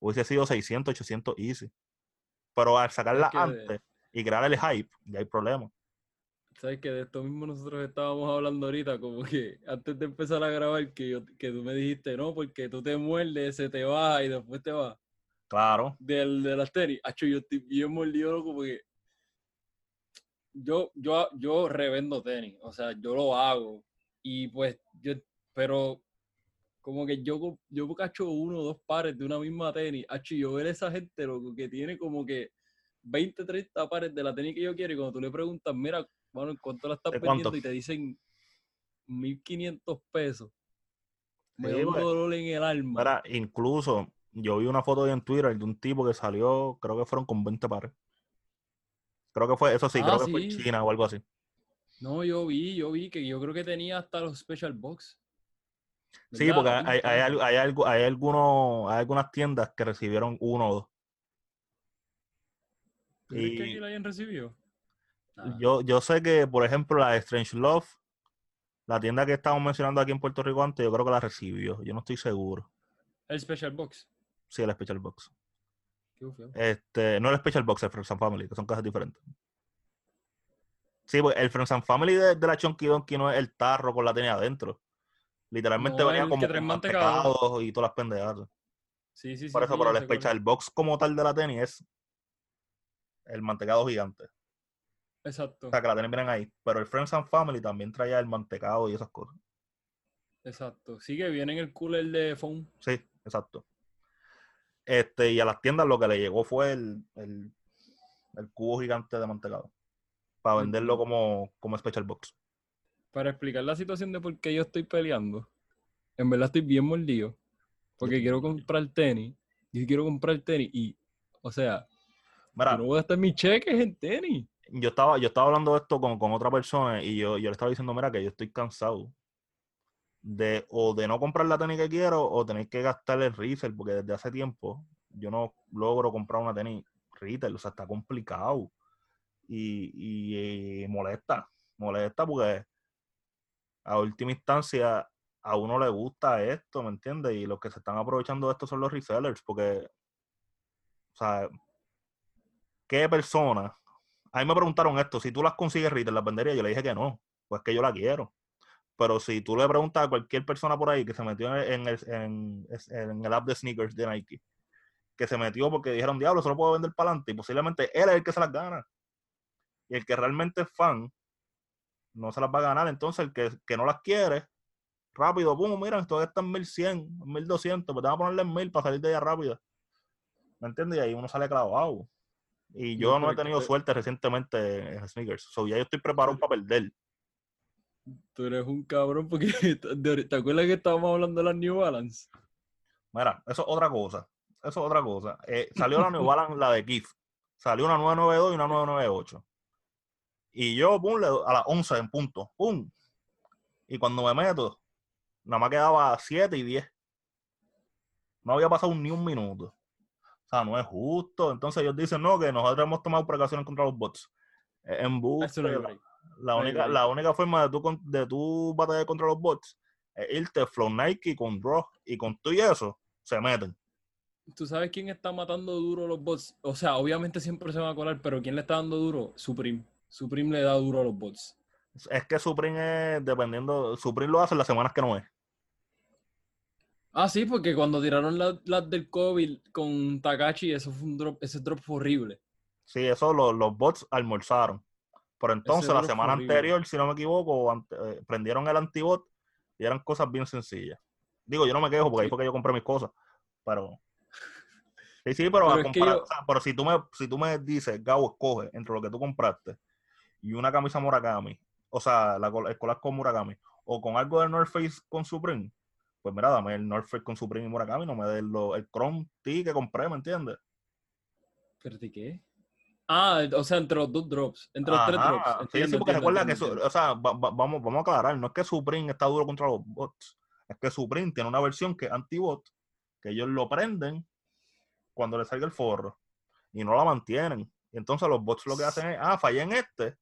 hubiese sido 600, 800 easy. Pero al sacarla que- antes y crear el hype, ya hay problema. Sabes que de esto mismo nosotros estábamos hablando ahorita, como que antes de empezar a grabar, que, yo, que tú me dijiste, no, porque tú te muerdes, se te va y después te va. Claro. Del, de las tenis. Acho, yo estoy bien mordido, loco, porque yo, yo, yo revendo tenis, o sea, yo lo hago. Y pues, yo, pero como que yo, yo cacho uno o dos pares de una misma tenis. Acho, y yo ver a esa gente, loco, que tiene como que 20, 30 pares de la tenis que yo quiero, y cuando tú le preguntas, mira, bueno, ¿en cuánto la estás ¿De cuánto? vendiendo? Y te dicen 1500 pesos. Me Sí, da un pues. dolor en el alma. Incluso yo vi una foto hoy en Twitter de un tipo que salió, creo que fueron con 20 pares. Creo que fue, eso sí, Ah, creo que fue. China o algo así. No, yo vi, yo vi que yo creo que tenía hasta los special box. Sí, porque hay, hay, hay, algo- hay, algunos, hay algunas tiendas que recibieron uno o dos. ¿Tú crees que aquí y- la hayan recibido? Yo, yo sé que, por ejemplo, la de Strange Love, la tienda que estábamos mencionando aquí en Puerto Rico antes, yo creo que la recibió. Yo no estoy seguro. El special box. Sí, el Special Box. Qué. Este, no el Special Box, el Friends and Family, que son cosas diferentes. Sí, porque el Friends and Family de, de la Chunky Donkey no es el tarro con la tenía adentro. Literalmente No, venía el como que trae con mantecado. mantecado y todas las pendejadas. Sí, sí, sí. Por eso, sí, pero el. Special Box como tal de la tenis es el mantecado gigante. Exacto, O sea, que la vienen ahí. Pero el Friends and Family también traía el mantecado y esas cosas. exacto. Sí que viene en el cooler de phone. Sí, exacto. Este, y a las tiendas lo que le llegó fue el, el, el cubo gigante de mantecado. Para venderlo como, como Special Box. Para explicar la situación de por qué yo estoy peleando. En verdad estoy bien mordido. Porque quiero comprar tenis. Yo quiero comprar tenis y, o sea, Mira, yo no voy a gastar mis cheques en tenis. Yo estaba, yo estaba hablando de esto con, con otra persona y yo, yo le estaba diciendo, mira, que yo estoy cansado de o de no comprar la tenis que quiero o tener que gastar el resell, porque desde hace tiempo yo no logro comprar una tenis retail, o sea, está complicado y, y, y molesta, molesta porque a última instancia a uno le gusta esto, ¿me entiendes? Y los que se están aprovechando de esto son los resellers, porque, o sea, ¿qué persona? A mí me preguntaron esto, si tú las consigues retail, las vendería, yo le dije que no, pues que yo la quiero. Pero si tú le preguntas a cualquier persona por ahí que se metió en el, en, el app de sneakers de Nike, que se metió porque dijeron, diablo, solo puedo vender para adelante, y posiblemente él es el que se las gana. Y el que realmente es fan, no se las va a ganar. Entonces, el que, que no las quiere, rápido, pum, mira, esto está en 1100, 1200, pues te van a ponerle en 1000 para salir de allá rápido. ¿Me entiendes? Y ahí uno sale clavado. Y yo No, he tenido suerte recientemente en sneakers. So, ya yo estoy preparado para perder. Tú eres un cabrón porque [LAUGHS] ¿te acuerdas que estábamos hablando de las New Balance? Mira, eso es otra cosa. Eso es otra cosa. Eh, [LAUGHS] salió la New Balance, la de Kif. Salió una 992 y una 998. Y yo, pum, le a las 11 en punto. Pum. Y cuando me meto, nada más quedaba 7 y 10. No había pasado ni un minuto. O sea, no es justo. Entonces ellos dicen, no, que nosotros hemos tomado precauciones contra los bots. Es En no hay la, única, la única forma de tú, de tú batallar contra los bots es irte Flow Nike con Draw y con tú y eso se meten. ¿Tú sabes quién está matando duro los bots? O sea, obviamente siempre se van a colar, pero ¿quién le está dando duro? Supreme. Supreme le da duro a los bots. Es que Supreme es dependiendo, Supreme lo hace las semanas que no es. Ah, sí, porque cuando tiraron las del COVID con Takachi, eso fue un drop, ese drop fue horrible. Sí, eso lo- los bots almorzaron. Pero entonces la semana anterior, si no me equivoco, ante- eh, prendieron el antibot y eran cosas bien sencillas. Digo, yo no me quejo porque ahí fue que yo compré mis cosas. Pero. [LAUGHS] Sí, sí, pero, Pero comparar- yo- o sea, pero si tú me, si tú me dices, Gabo, escoge entre lo que tú compraste y una camisa Murakami, o sea, la, el collab con Murakami, o con algo de North Face con Supreme, pues mira, dame el Face con Supreme y Murakami, no me des el Chrome T que compré, ¿me entiendes? ¿Espérate qué? Ah, o sea, entre los dos drops. Entre los tres drops. Sí, sí, porque entiendo, recuerda que, o sea, va- va- vamos, vamos a aclarar, no es que Supreme está duro contra los bots, es que Supreme tiene una versión que es anti-bot, que ellos lo prenden cuando le salga el forro y no la mantienen. Y entonces los bots lo que hacen es, ah, fallé en este,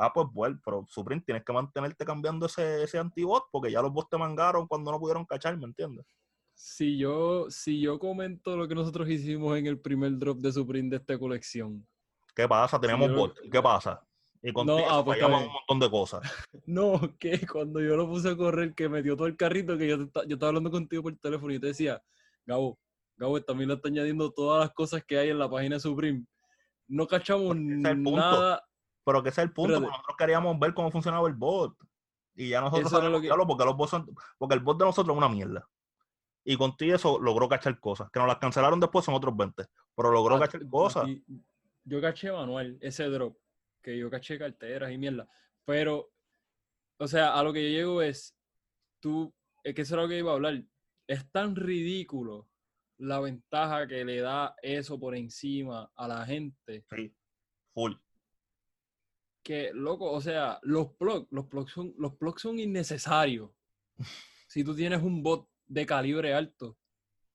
ah, pues bueno, pero Supreme tienes que mantenerte cambiando ese, ese anti-bot porque ya los bots te mangaron cuando no pudieron cachar, ¿me entiendes? Si yo, si yo comento lo que nosotros hicimos en el primer drop de Supreme de esta colección. ¿Qué pasa? Tenemos yo- bots, ¿qué pasa? Y contigo ah, pues un montón de cosas. [LAUGHS] No, que cuando yo lo puse a correr, que metió todo el carrito, que yo, te yo estaba hablando contigo por teléfono y te decía, Gabo, Gabo, también le está añadiendo todas las cosas que hay en la página de Supreme. No cachamos nada. Pero que ese es el punto, porque nosotros queríamos ver cómo funcionaba el bot. Y ya nosotros sabemos lo que- diablo, porque los bots son- porque el bot de nosotros es una mierda. Y contigo eso logró cachar cosas. Que nos las cancelaron después son otros 20. Pero logró cachar cosas. yo caché manual, ese drop, que yo caché carteras y mierda. Pero o sea, a lo que yo llego es, tú, es que eso era lo que iba a hablar, es tan ridículo la ventaja que le da eso por encima a la gente. Sí, full. Que, loco, o sea, los plugs, los plugs son, los plugs son innecesarios. [LAUGHS] si tú tienes un bot de calibre alto,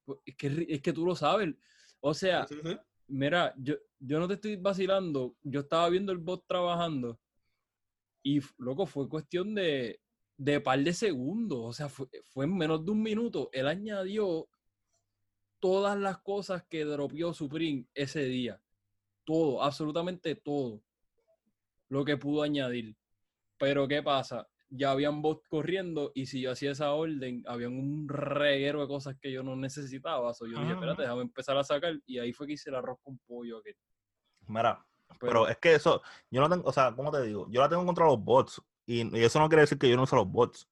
pues, es que, es que tú lo sabes. O sea, Sí, sí, sí. mira, yo, yo no te estoy vacilando, yo estaba viendo el bot trabajando y, loco, fue cuestión de, de par de segundos, o sea, fue, fue en menos de un minuto. Él añadió todas las cosas que dropeó Supreme ese día. Todo, absolutamente todo lo que pudo añadir. Pero ¿qué pasa? Ya habían bots corriendo y si yo hacía esa orden, habían un reguero de cosas que yo no necesitaba. So, yo dije, Ajá, espérate, déjame empezar a sacar. Y ahí fue que hice el arroz con pollo. aquel. Mira, Pero, pero es que eso, yo no tengo, o sea, ¿cómo te digo? Yo la tengo contra los bots. Y, y eso no quiere decir que yo no uso los bots.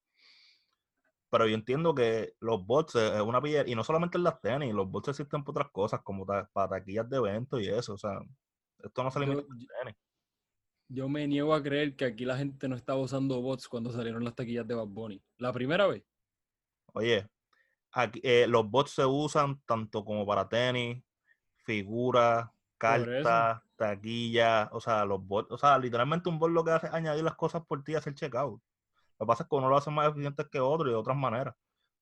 Pero yo entiendo que los bots es una pilla, y no solamente en las tenis, los bots existen para otras cosas, como ta- para taquillas de eventos y eso. O sea, esto no se limita Yo- a las tenis. Yo me niego a creer que aquí la gente no estaba usando bots cuando salieron las taquillas de Bad Bunny. La primera vez. Oye, aquí, eh, los bots se usan tanto como para tenis, figuras, cartas, taquillas, o sea, los bots, o sea, literalmente un bot lo que hace es añadir las cosas por ti y hacer checkout. Lo que pasa es que uno lo hace más eficiente que otro y de otras maneras.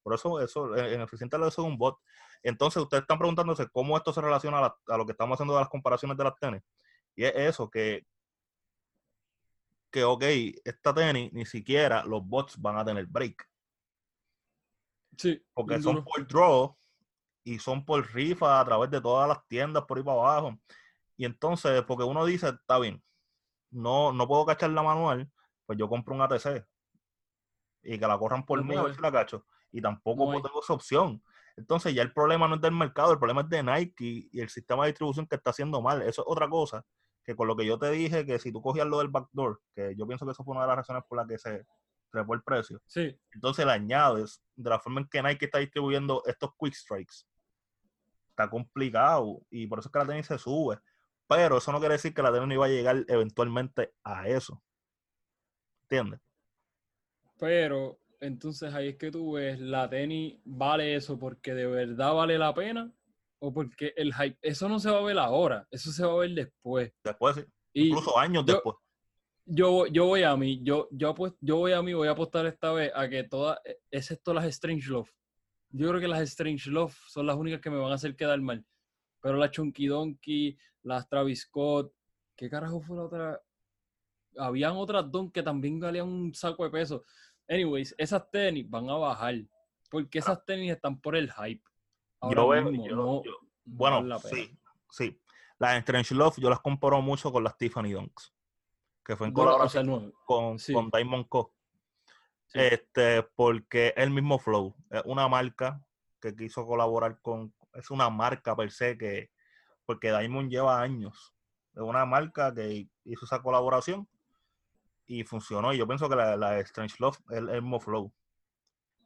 Por eso, eso, en en eficiente lo hace un bot. Entonces, ustedes están preguntándose cómo esto se relaciona a, la- a lo que estamos haciendo de las comparaciones de las tenis. Y es eso, que, que, ok, esta tenis ni siquiera los bots van a tener break Sí. porque son duro. por draw y son por rifa a través de todas las tiendas por ahí para abajo. Y entonces, porque uno dice, está bien, no, no puedo cachar la manual, pues yo compro un ATC y que la corran por No mí a ver si la cacho. Y tampoco No pues, tengo esa opción. Entonces ya el problema no es del mercado, el problema es de Nike y el sistema de distribución que está haciendo mal. Eso es otra cosa, que con lo que yo te dije, que si tú cogías lo del backdoor, que yo pienso que eso fue una de las razones por las que se trepó el precio, Sí. entonces le añades de la forma en que Nike está distribuyendo estos quick strikes. Está complicado y por eso es que la tenis se sube. Pero eso no quiere decir que la tenis no iba a llegar eventualmente a eso. ¿Entiendes? Pero entonces ahí es que tú ves, la tenis vale eso porque de verdad vale la pena o porque el hype, eso no se va a ver ahora, eso se va a ver después. Después, sí, Y incluso años yo- después. yo, yo voy a mí, yo, yo, yo voy a mí, voy a apostar esta vez a que todas, eh, excepto las Strange Love. Yo creo que las Strange Love son las únicas que me van a hacer quedar mal. Pero las Chunky Donkey, las Travis Scott, ¿qué carajo fue la otra? Habían otras don que también valían un saco de peso. Anyways, esas tenis van a bajar. Porque esas tenis están por el hype. Ahora Yo veo- mismo, yo- no- yo- no bueno, vale sí, sí. Las Strange Love yo las comparo mucho con las Tiffany Dunks. Que fue en o sea, colaboración no, con, sí. con Diamond Co. sí. Este, porque el mismo flow. Es una marca que quiso colaborar con. Es una marca per se que. Porque Diamond lleva años. Es una marca que hizo esa colaboración y funcionó. Y yo pienso que la, la Strange Love es el mismo flow.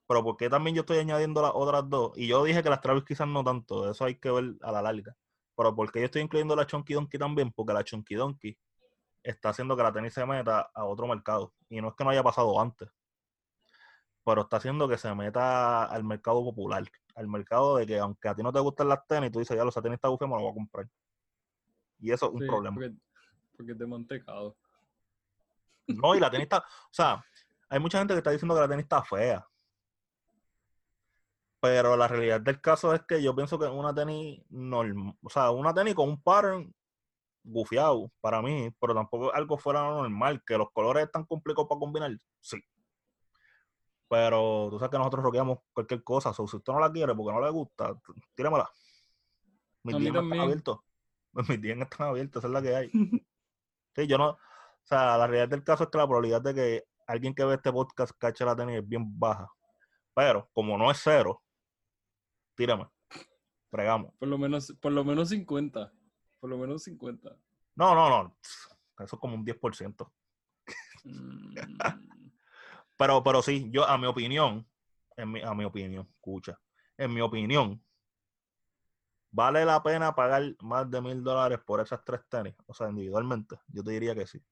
Pero porque también yo estoy añadiendo las otras dos. Y yo dije que las Travis quizás no tanto. Eso hay que ver a la larga. Pero porque yo estoy incluyendo la Chunky Donkey también, porque la Chunky Donkey está haciendo que la tenis se meta a otro mercado. Y no es que no haya pasado antes pero está haciendo que se meta al mercado popular, al mercado de que aunque a ti no te gustan las tenis, tú dices, ya los tenis está bufé, me lo voy a comprar. Y eso es un Sí, problema. Porque, porque es de mantecado. No, y la tenis está, o sea, hay mucha gente que está diciendo que la tenis está fea. Pero la realidad del caso es que yo pienso que una tenis normal, o sea, una tenis con un pattern gufiado para mí, pero tampoco algo fuera normal, que los colores están complicados para combinar, sí. Pero tú sabes que nosotros roqueamos cualquier cosa, so, si usted no la quiere porque no le gusta, tíramela. Mis días están abiertos. [LAUGHS] Mis días están abiertos, esa es la que hay. [LAUGHS] Sí, yo no, o sea, la realidad del caso es que la probabilidad de que alguien que ve este podcast cache la tenis es bien baja. Pero como no es cero, tírame. Fregamos. Por lo menos, por lo menos 50. Por lo menos 50. No, no, no. Eso es como un 10%. Mm, [LAUGHS] Pero, pero sí, yo, a mi opinión, en mi, a mi opinión, escucha, en mi opinión, ¿vale la pena pagar más de mil dólares por esas tres tenis? O sea, individualmente, yo te diría que sí.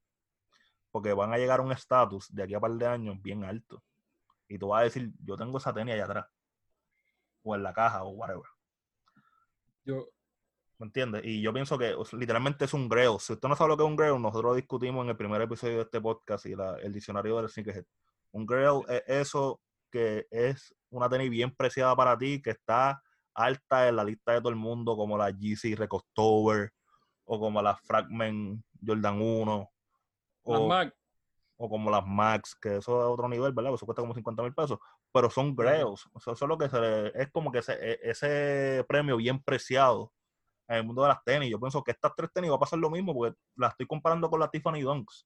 porque van a llegar a un estatus de aquí a par de años bien alto. Y tú vas a decir, yo tengo esa tenis allá atrás. O en la caja o whatever. Yo, ¿Me entiendes? Y yo pienso que o sea, literalmente es un grail. Si usted no sabe lo que es un grail, nosotros lo discutimos en el primer episodio de este podcast y la- el diccionario del sneakerhead. Un grail es eso que es una tenis bien preciada para ti, que está alta en la lista de todo el mundo, como la GC Recostover o como la Fragment Jordan 1 las o, Mac, o como las Max, que eso es otro nivel, ¿verdad? Eso cuesta como 50 mil pesos, pero son grails. O sea, eso es lo que se le- es como que ese, e- ese premio bien preciado en el mundo de las tenis. Yo pienso que estas tres tenis va a pasar lo mismo, porque las estoy comparando con la Tiffany Dunks,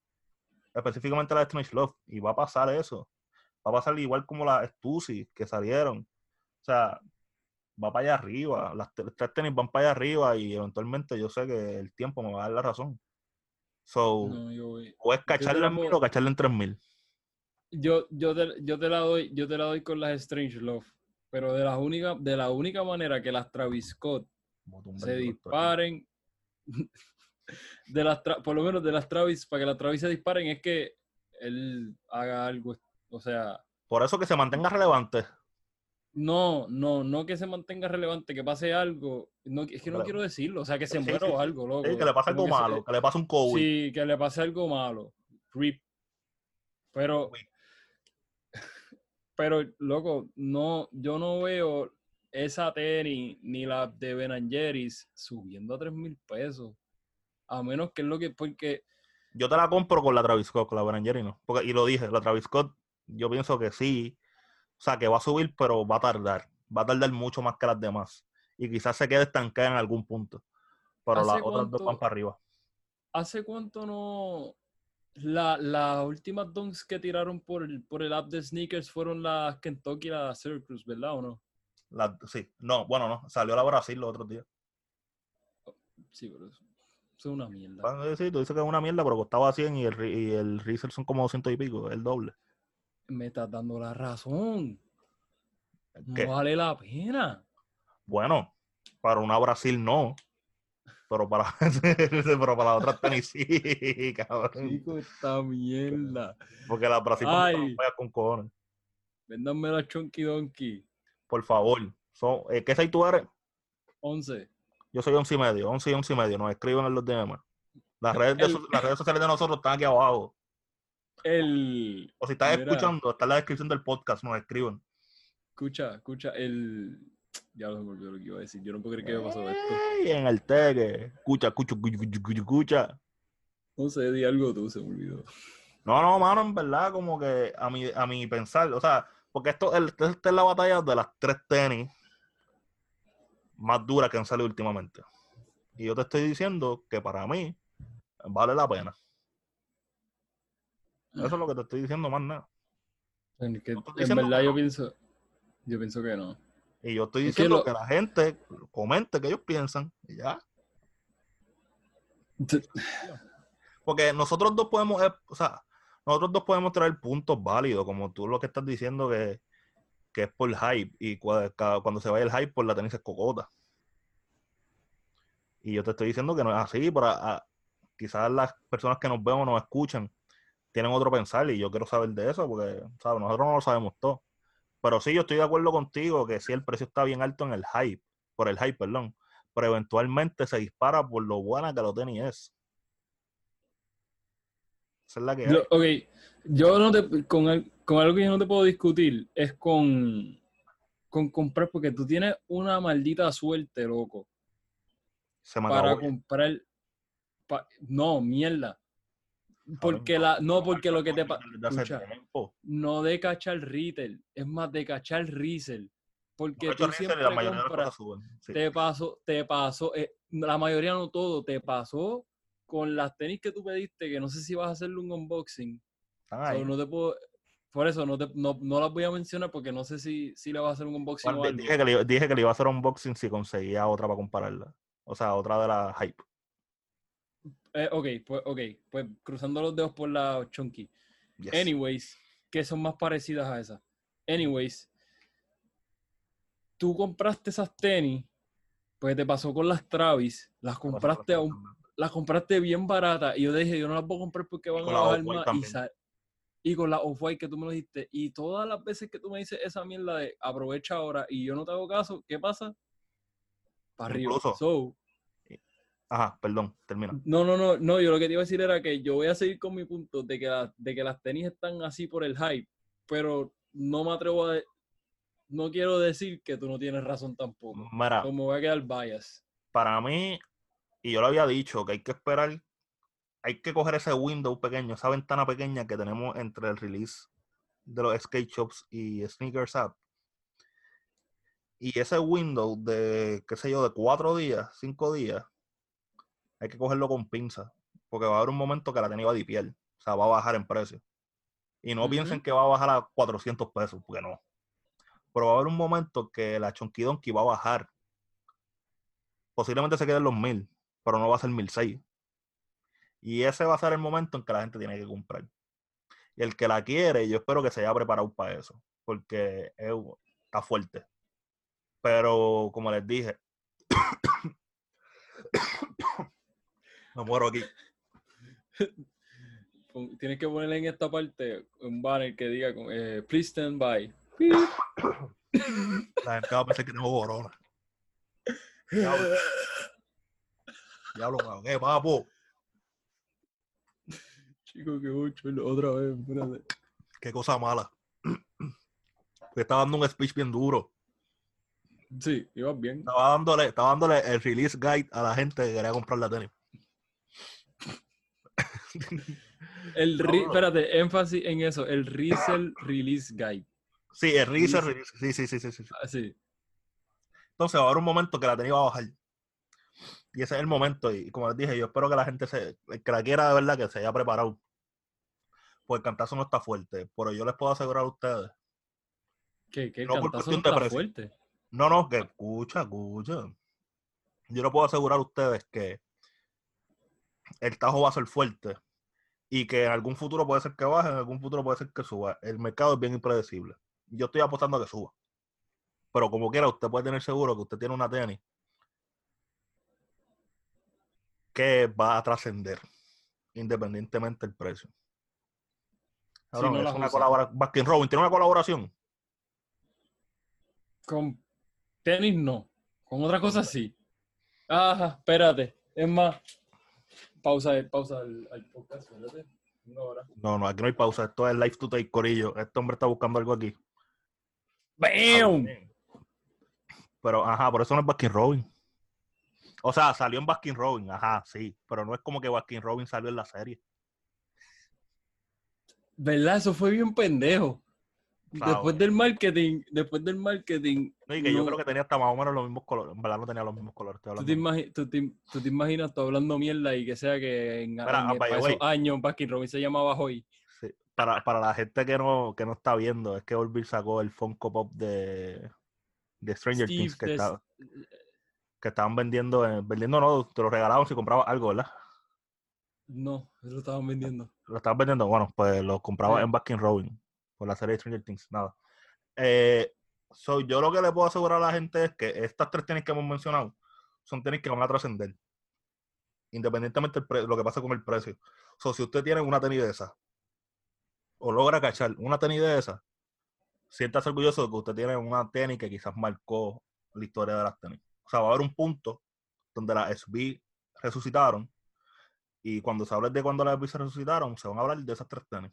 específicamente la de Strange Love, y va a pasar eso. Va a pasar igual como las Stussy que salieron. O sea, va para allá arriba. Las tres tenis van para allá arriba y eventualmente yo sé que el tiempo me va a dar la razón. So, no, yo o es te cacharle la en mil o cacharle en tres mil. Yo, yo, te, yo te la doy, yo te la doy con las Strange Love. Pero de la única, de la única manera que las Travis Scott se disparen, [LAUGHS] de las por lo menos de las Travis, para que las Travis se disparen, es que él haga algo, o sea, Por eso que se mantenga relevante. no, no, no que se mantenga relevante, que pase algo, no, es que no Claro. quiero decirlo, o sea, que se Sí, muera sí, o algo, loco. Sí, que le pase algo se- malo, que le pase un COVID. Sí, que le pase algo malo. Rip. Pero. Pero, loco, no, yo no veo esa tenis ni la de Ben Jerry's subiendo a 3 mil pesos. A menos que es lo que, porque, Yo te la compro con la Travis Scott, con la Ben Jerry, no. Porque, y lo dije, la Travis Scott, yo pienso que sí. O sea, que va a subir, pero va a tardar. Va a tardar mucho más que las demás. Y quizás se quede estancada en algún punto. Pero ¿Hace las otras dos van para arriba. ¿hace cuánto no? La, las últimas dunks que tiraron por el, por el app de sneakers fueron las Kentucky y las Circus, ¿verdad o no? Las- sí, no, bueno, no. Salió la Brasil los otros días. Sí, pero eso, es una mierda. Decir, tú dices que es una mierda, pero costaba 100 y el, y el resell son como 200 y pico, el doble. Me estás dando la razón. No vale la pena. Bueno, para una Brasil no. Pero para, [LAUGHS] pero para la otra tenis [LAUGHS] sí, cabrón. Chico, esta mierda. Porque la Brasil Ay. no juega con cojones. Véndanme la Chunky Donkey. Por favor. Son, eh, ¿Qué seis tú eres? 11. Yo soy 11 y medio, 11 y 11 y medio. Nos escriben en los DM. Las redes, de El- so- las redes sociales de nosotros están aquí abajo. El. O si estás Mira. escuchando, está en la descripción del podcast, nos escriben. Escucha, escucha, el. Ya se me olvidó lo que iba a decir. Yo no puedo creer que me pasó esto. En el teque. Escucha, escucha, escucha, escucha. No sé, di algo tú, se me olvidó. No, no, mano, en verdad, como que a mi, a mi pensar, o sea, porque esto, el- esta es la batalla de las tres tenis más duras que han salido últimamente. Y yo te estoy diciendo que para mí vale la pena. Eso es lo que te estoy diciendo más nada. En, que- No estoy en diciendo verdad yo pienso. Yo pienso que no. Y yo estoy Es que diciendo lo- que la gente comente que ellos piensan y ya. Porque nosotros dos podemos, eh, o sea, nosotros dos podemos traer puntos válidos, como tú lo que estás diciendo que, que es por hype, y cua- ca- cuando se vaya el hype, por la tenis es cocota. Y yo te estoy diciendo que no es así, pero a- a- quizás las personas que nos vemos, nos escuchan, tienen otro pensar, y yo quiero saber de eso, porque, ¿sabes? Nosotros no lo sabemos todo. Pero sí, yo estoy de acuerdo contigo que sí, el precio está bien alto en el hype, por el hype, perdón, pero eventualmente se dispara por lo buena que lo tenis es. Esa es la que hay. Yo- ok, yo no te, con, al- con algo que yo no te puedo discutir es con, con comprar, porque tú tienes una maldita suerte, loco, Se me para comprar. pa- no, mierda. Porque la, no, porque lo que te pasa. No de cachar retail, es más de cachar resell. Porque tú siempre la mayoría compras. Sí. te pasó, te pasó, eh, la mayoría no todo, te pasó con las tenis que tú pediste, que no sé si vas a hacerle un unboxing. Están So, ahí. no te puedo, por eso no, te, no, no las voy a mencionar porque no sé si, si le vas a hacer un unboxing Bueno, o algo. dije, que le, iba- dije que le iba a hacer un unboxing si conseguía otra para compararla. O sea, otra de la hype. Eh, ok, pues, ok, pues cruzando los dedos por la chunky. Yes. Anyways, que son más parecidas a esas. Anyways, tú compraste esas tenis, pues te pasó con las Travis, las compraste a un, las compraste bien barata. Y yo dije, yo no las puedo comprar porque van a bajar más. Y, también. sa- y con la off-white que tú me lo dijiste. Y todas las veces que tú me dices esa mierda de aprovecha ahora y yo no te hago caso, ¿qué pasa? Para arriba. So, Ajá, perdón, termina. no, no, no, no, yo lo que te iba a decir era que yo voy a seguir con mi punto de que, la- de que las tenis están así por el hype, pero no me atrevo a... no quiero decir que tú no tienes razón tampoco. Mira, Como voy a quedar bias. para mí, y yo lo había dicho, que hay que esperar, hay que coger ese window pequeño, esa ventana pequeña que tenemos entre el release de los skate shops y Sneakers App. Y ese window de, qué sé yo, de cuatro días, cinco días, hay que cogerlo con pinza, porque va a haber un momento que la tenis va a dipiar, o sea, va a bajar en precio. Y no piensen que va a bajar a 400 pesos, porque no. Pero va a haber un momento que la Chonky Donkey va a bajar. Posiblemente se quede en los 1000, pero no va a ser 1006. Y ese va a ser el momento en que la gente tiene que comprar. Y el que la quiere, yo espero que se haya preparado para eso, porque es- está fuerte. Pero como les dije, me muero aquí. [LAUGHS] Tienes que ponerle en esta parte un banner que diga, eh, please stand by. [LAUGHS] La gente va a pensar que tengo corona. Diablo, diablo, cabrón, ¿qué, papo? Chico, que mucho, otra vez, espérate. Qué cosa mala. [CLEARS THROAT] Me estaba dando un speech bien duro. Sí, ibas bien. Estaba dándole, estaba dándole el release guide a la gente que quería comprar la tenis. El No, espérate, énfasis en eso, el resell release guide. Sí, el release, Release. sí, sí, sí, sí, sí, sí. Así. Entonces va a haber un momento que la tenis va a bajar. Y ese es el momento. Y como les dije, yo espero que la gente se, que la quiera de verdad, que se haya preparado. Pues el cantazo no está fuerte. Pero yo les puedo asegurar a ustedes. Que, que el No cantazo no está fuerte. No, no, que escucha, escucha. Yo les puedo asegurar a ustedes que el tajo va a ser fuerte. Y que en algún futuro puede ser que baje, en algún futuro puede ser que suba. El mercado es bien impredecible. Yo estoy apostando a que suba. Pero como quiera, usted puede tener seguro que usted tiene una tenis que va a trascender, independientemente del precio. No es una colaboración. Baskin Robin tiene una colaboración. Con tenis no. Con otras cosas sí. Ajá, espérate. Es más. Pausa, el- pausa el, el podcast, hora. No, no, aquí no hay pausa. Esto es live to take, Corillo. Este hombre está buscando algo aquí. ¡Bam! Pero, ajá, por eso no es Baskin Robin. O sea, salió en Baskin Robin, ajá, sí. Pero no es como que Baskin Robin salió en la serie. ¿Verdad? Eso fue bien pendejo. Claro. Después del marketing, después del marketing. No, y que yo creo que tenía hasta más o menos los mismos colores. En verdad no tenía los mismos colores. ¿Tú te, tú te- tú te imaginas tú hablando mierda y que sea que en, en- para esos way. años Baskin Robin se llamaba Hoy? Sí. Para, para la gente que no, que no está viendo, es que Orville sacó el Funko Pop de, de Stranger Steve, Things que, de- está- que estaban vendiendo, en- vendiendo no, te lo regalaban si comprabas algo, ¿verdad? No, lo estaban vendiendo. Lo estaban vendiendo, bueno, pues lo compraba Sí. en Baskin Robin por la serie de Stranger Things, nada. Eh, yo lo que le puedo asegurar a la gente es que estas tres tenis que hemos mencionado son tenis que van a trascender, independientemente de lo que pase con el precio. So, si usted tiene una tenis de esas, o logra cachar una tenis de esas, siéntase orgulloso de que usted tiene una tenis que quizás marcó la historia de las tenis. O sea, va a haber un punto donde las SB resucitaron y cuando se hable de cuando las SB se resucitaron, se van a hablar de esas tres tenis.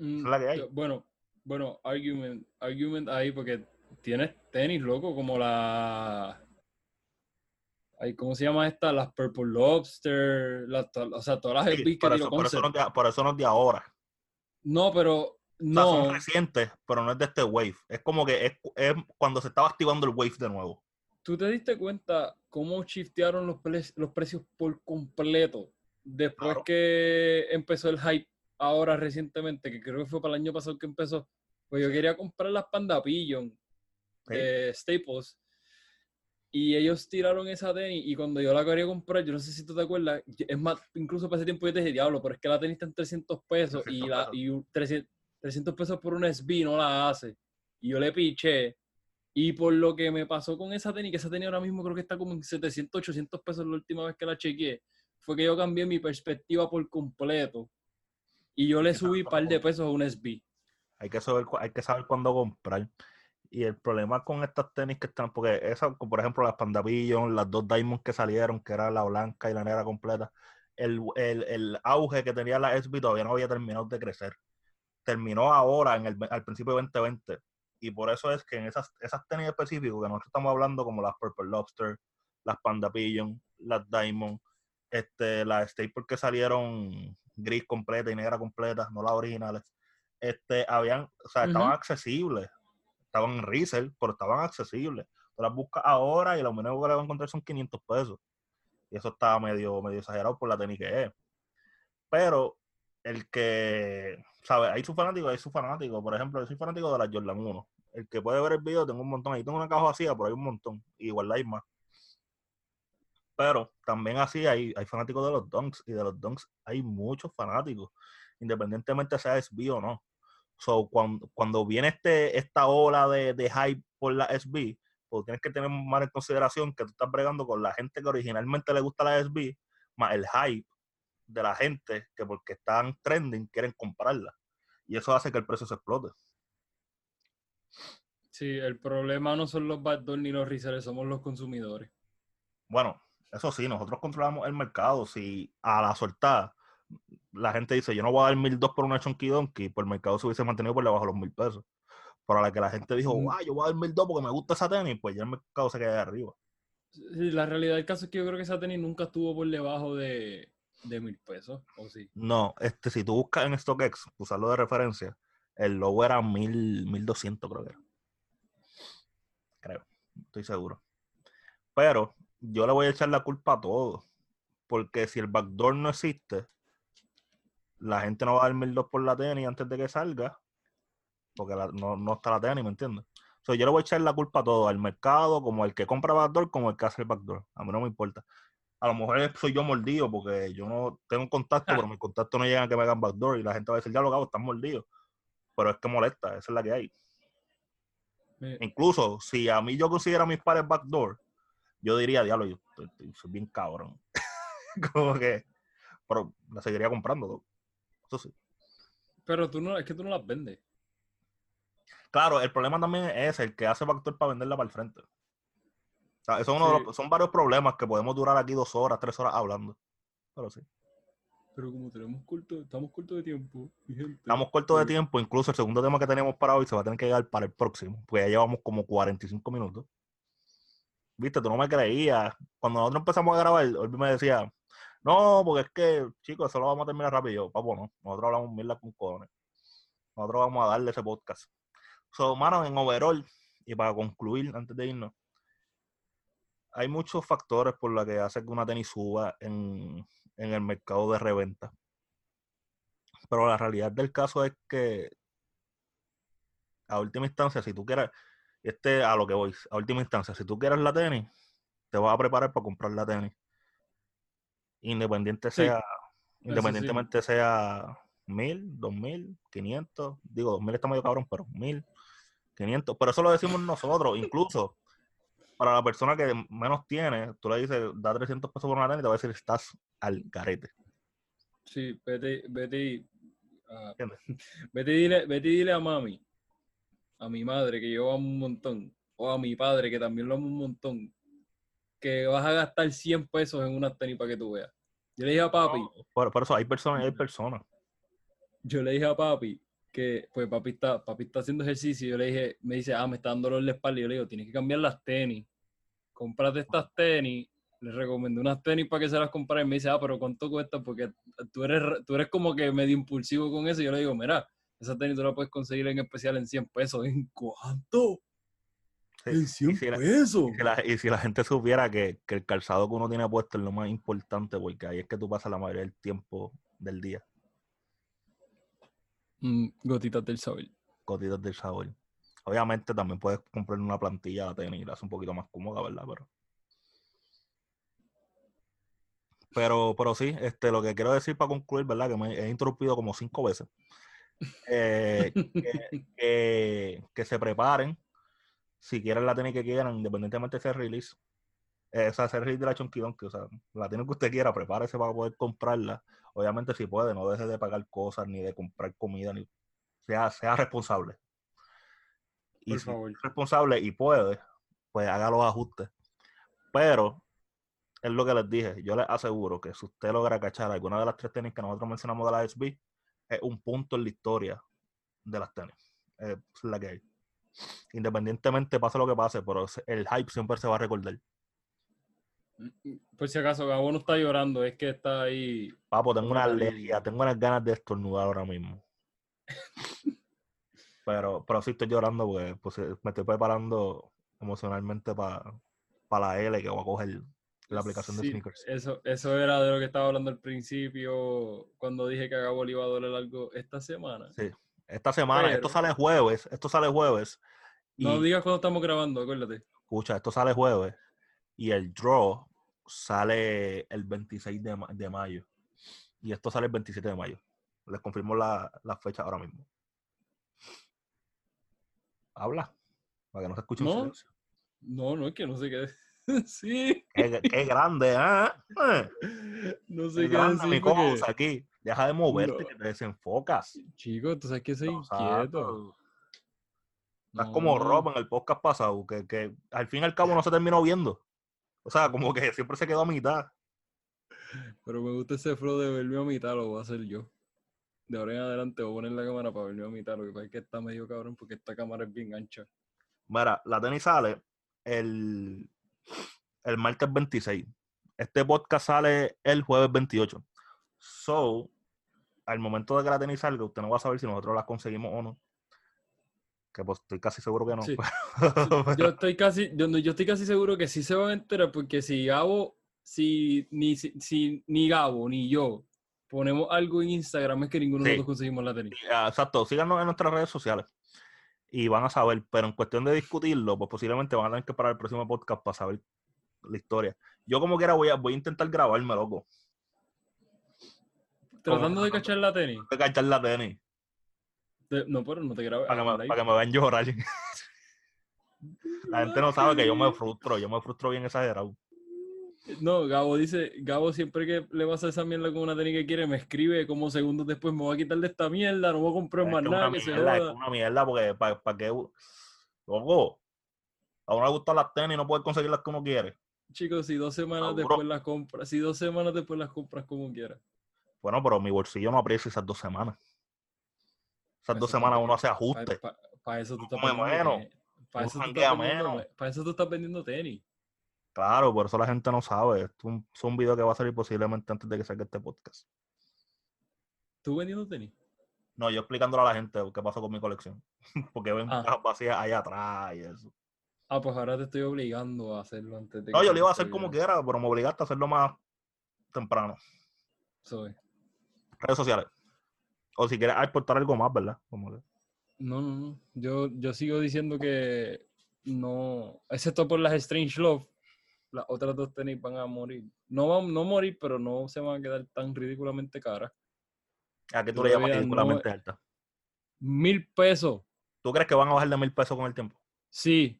Mm, es la que hay. yo- Bueno, bueno, argument, argument ahí porque tienes tenis, loco, como la... ¿Cómo se llama esta? Las Purple Lobster, o sea, todas las Sí, por, eso, por, eso no es de, por eso no es de ahora. No, pero O sea, son no. recientes, pero no es de este wave. Es como que es, es cuando se estaba activando el wave de nuevo. ¿Tú te diste cuenta cómo shiftearon los, pre- los precios por completo después Claro. que empezó el hype ahora recientemente, que creo que fue para el año pasado que empezó? Pues yo quería comprar las Panda Pigeon de Staples y ellos tiraron esa tenis y cuando yo la quería comprar, yo no sé si tú te acuerdas, es más, incluso para ese tiempo yo te dije, diablo, pero es que la tenis está en 300 pesos y, 300 la, pesos. y un 300, 300 pesos por una SB no la hace. Y yo le piché Y por lo que me pasó con esa tenis, que esa tenis ahora mismo creo que está como en 700, 800 pesos la última vez que la chequeé, fue que yo cambié mi perspectiva por completo. Y yo le subí un par de pesos a un SB. Hay que saber, hay que saber cuándo comprar. Y el problema con estas tenis que están, porque esas, por ejemplo, las Panda las dos Diamond que salieron, que era la blanca y la negra completa, el, el, el, auge que tenía la SB todavía no había terminado de crecer. Terminó ahora, en el, al principio de 2020. Y por eso es que en esas, esas tenis específicas que nosotros estamos hablando, como las Purple Lobster, las Panda Pigeon, las Diamond, este, las Staple que salieron gris completa y negra completa, no las originales, este, habían, o sea, estaban accesibles, estaban en resell, pero estaban accesibles. Tú las buscas ahora y lo mínimo que le vas a encontrar son 500 pesos. Y eso estaba medio, medio exagerado por la tenis que es. Pero el que, ¿sabes? Hay su fanático, hay su fanático. Por ejemplo, yo soy fanático de la Jordan 1. El que puede ver el video, tengo un montón. Ahí tengo una caja vacía, pero hay un montón. igual hay más. Pero también así hay, hay fanáticos de los Dunks. Y de los Dunks hay muchos fanáticos. Independientemente sea SB o no. So, cuando, cuando viene este, esta ola de, de hype por la SB, pues tienes que tener más en consideración que tú estás bregando con la gente que originalmente le gusta la SB, más el hype de la gente que porque están trending quieren comprarla. Y eso hace que el precio se explote. Sí, el problema no son los backdoors ni los resellers, somos los consumidores. Bueno, eso sí, nosotros controlamos el mercado. Si a la soltada la gente dice, yo no voy a dar mil dos por una Chunky Donkey, pues el mercado se hubiese mantenido por debajo de los mil pesos. Para la que la gente dijo, guau, yo voy a dar mil dos porque me gusta esa tenis, pues ya el mercado se queda arriba. Sí, la realidad del caso es que yo creo que esa tenis nunca estuvo por debajo de, de mil pesos, ¿o sí? No, este, si tú buscas en StockX, usarlo de referencia, el logo era mil, mil doscientos, creo que era. Creo, estoy seguro. Pero yo le voy a echar la culpa a todo. Porque si el backdoor no existe, la gente no va a dar mil dos por la tenis antes de que salga porque no, está la tenis, ¿me entiendes? So, yo le voy a echar la culpa a todo, al mercado, como el que compra backdoor, como el que hace el backdoor. A mí no me importa. A lo mejor soy yo mordido porque yo no tengo un contacto, pero mis contactos no llegan a que me hagan backdoor y la gente va a decir, ya lo hago, están mordidos. Pero es que molesta, esa es la que hay. Incluso si a mí yo considero a mis pares backdoor, yo diría, diablo, yo soy bien cabrón. [LAUGHS] como que, pero la seguiría comprando. Eso sí. Pero tú no, es que tú no las vendes. Claro, el problema también es el que hace factor para venderla para el frente. O sea, son varios problemas que podemos durar aquí dos horas, tres horas hablando. Pero sí. Pero como tenemos corto, estamos cortos de tiempo, Estamos cortos de tiempo, incluso el segundo tema que tenemos para hoy se va a tener que llegar para el próximo, porque ya llevamos como 45 minutos. Viste, tú no me creías. Cuando nosotros empezamos a grabar, Olvi me decía, no, porque es que, chicos, eso lo vamos a terminar rápido. Papo, no. Nosotros hablamos mil con cojones. Nosotros vamos a darle ese podcast. So, mano, en overall, y para concluir, antes de irnos, hay muchos factores por los que hace que una tenis suba en, el mercado de reventa. Pero la realidad del caso es que, a última instancia, si tú quieres, este a lo que voy, a última instancia, si tú quieres la tenis, te vas a preparar para comprar la tenis. Independiente sea, independientemente sea mil, dos mil, quinientos, digo, dos mil está medio cabrón, pero mil, 500, pero eso lo decimos nosotros, incluso para la persona que menos tiene, tú le dices, da 300 pesos por una tenis y te va a decir, estás al carete. Sí, vete, vete, uh, [LAUGHS] vete, dile, vete dile a mami, a mi madre, que yo amo un montón, o a mi padre, que también lo amo un montón, que vas a gastar 100 pesos en una tenis para que tú veas. Yo le dije a papi. por, por, eso hay personas y hay personas. Yo le dije a papi, que pues papi está, papi está haciendo ejercicio y yo le dije, me dice, ah, me está dando dolor de espalda y yo le digo, tienes que cambiar las tenis, cómprate estas tenis, le recomendé unas tenis para que se las comprara y me dice, ah, pero ¿cuánto cuesta? Porque tú eres, tú eres como que medio impulsivo con eso y yo le digo, mira, esa tenis tú la puedes conseguir en especial en 100 pesos. ¿En cuánto? En 100 pesos. Y si, la, gente supiera que, que el calzado que uno tiene puesto es lo más importante porque ahí es que tú pasas la mayoría del tiempo del día. Mm, gotitas del sabor. Gotitas del sabor. Obviamente también puedes comprar una plantilla de tenis la hace un poquito más cómoda, ¿verdad? Pero, pero, pero sí, este, lo que quiero decir para concluir, ¿verdad? Que me he interrumpido como cinco veces. Eh, [LAUGHS] que, se preparen, si quieren la tenis que quieran, independientemente de ese release, eh, esa ese release de la Chunky Donkey, o sea, la tenis que usted quiera, prepárese para poder comprarla. Obviamente, si puede, no deje de pagar cosas ni de comprar comida, ni sea, sea responsable. Y Por si favor. es responsable y puede, pues haga los ajustes. Pero es lo que les dije. Yo les aseguro que si usted logra cachar alguna de las tres tenis que nosotros mencionamos de la SB, es un punto en la historia de las tenis. Es la que hay. Independientemente pase lo que pase, pero el hype siempre se va a recordar. Por si acaso, Gabo no está llorando, es que está ahí. Papo, tengo una alergia, tengo unas ganas de estornudar ahora mismo. [LAUGHS] Pero, pero sí estoy llorando porque pues, me estoy preparando emocionalmente para la L que voy a coger la aplicación de sneakers. Eso, eso era de lo que estaba hablando al principio, cuando dije que a Gabo le iba a doler algo esta semana. Sí. Esta semana, esto sale jueves, esto sale jueves. Y No digas cuando estamos grabando, acuérdate. escucha, esto sale jueves y el draw sale el 26 de, ma- de mayo. Y esto sale el 27 de mayo. Les confirmo la, la fecha ahora mismo. Habla, para que no se escuche un No. silencio. No, no, es que no sé qué. [LAUGHS] sí, Qué, qué grande, ¿ah? Eh, no Qué sé qué grande mi cosa aquí. Deja de moverte, No. que te desenfocas. Chico, tú sabes que soy No, inquieto. Estás como. Rob en el podcast pasado, que, que al fin y al cabo no se terminó viendo. O sea, como que siempre se quedó a mitad. Pero me gusta ese flow de verme a mitad, lo voy a hacer yo. De ahora en adelante voy a poner la cámara para verme a mitad. Lo que pasa es que está medio cabrón porque esta cámara es bien ancha. Mira, la tenis sale el, el martes 26. Este podcast sale el jueves 28. So, al momento de que la tenis salga, usted no va a saber si nosotros la conseguimos o no. Que pues estoy casi seguro que no. Sí. [LAUGHS] Yo estoy casi, yo, estoy casi seguro que sí se van a enterar porque si Gabo, si ni, si, ni Gabo ni yo ponemos algo en Instagram es que ninguno de Sí. nosotros conseguimos la tenis. Ah, Exacto, síganos en nuestras redes sociales y van a saber, pero en cuestión de discutirlo, pues posiblemente van a tener que parar el próximo podcast para saber la historia. Yo como quiera voy a, voy a intentar grabarme, loco. Tratando de cachar la tenis. A cachar la tenis Te- no, pero no te grabes. para ahí. para que me vean llorar. [LAUGHS] la gente no sabe que yo me frustro, yo me frustro bien exagerado. No, Gabo dice, Gabo siempre que le vas a esa mierda con una tenis que quiere, me escribe como segundos después, me voy a quitar de esta mierda, no voy a comprar Es más que nada, una que se mierda, es una mierda porque para, para que... Loco, a uno le gustan las tenis y no puede conseguir las que uno quiere. Chicos, si dos semanas Seguro. después las compras, si dos semanas después las compras como quieras. Bueno, pero mi bolsillo no aprecia esas dos semanas. Esas dos Eso semanas uno hace ajustes. Para uno eso, tú estás vendiendo, menos. para eso tú estás vendiendo tenis. Claro, por eso la gente no sabe. Esto es un, es un video que va a salir posiblemente antes de que salga este podcast. ¿Tú vendiendo tenis? No, yo explicándole a la gente qué pasó con mi colección. [LAUGHS] Porque ven Ah. cajas vacías allá atrás y eso. Ah, pues ahora te estoy obligando a hacerlo antes de No, que yo lo iba a hacer este como video. quiera, pero me obligaste a hacerlo más temprano. So, eh, Redes sociales. O si quieres aportar algo más, ¿verdad? Como que- No, no, no. Yo, yo sigo diciendo que no, excepto por las Strange Love, las otras dos tenis van a morir. No van no morir, pero no se van a quedar tan ridículamente caras. ¿A qué tú le llamas no- ridículamente alta? Mil pesos, ¿Tú crees que van a bajar de mil pesos con el tiempo? sí.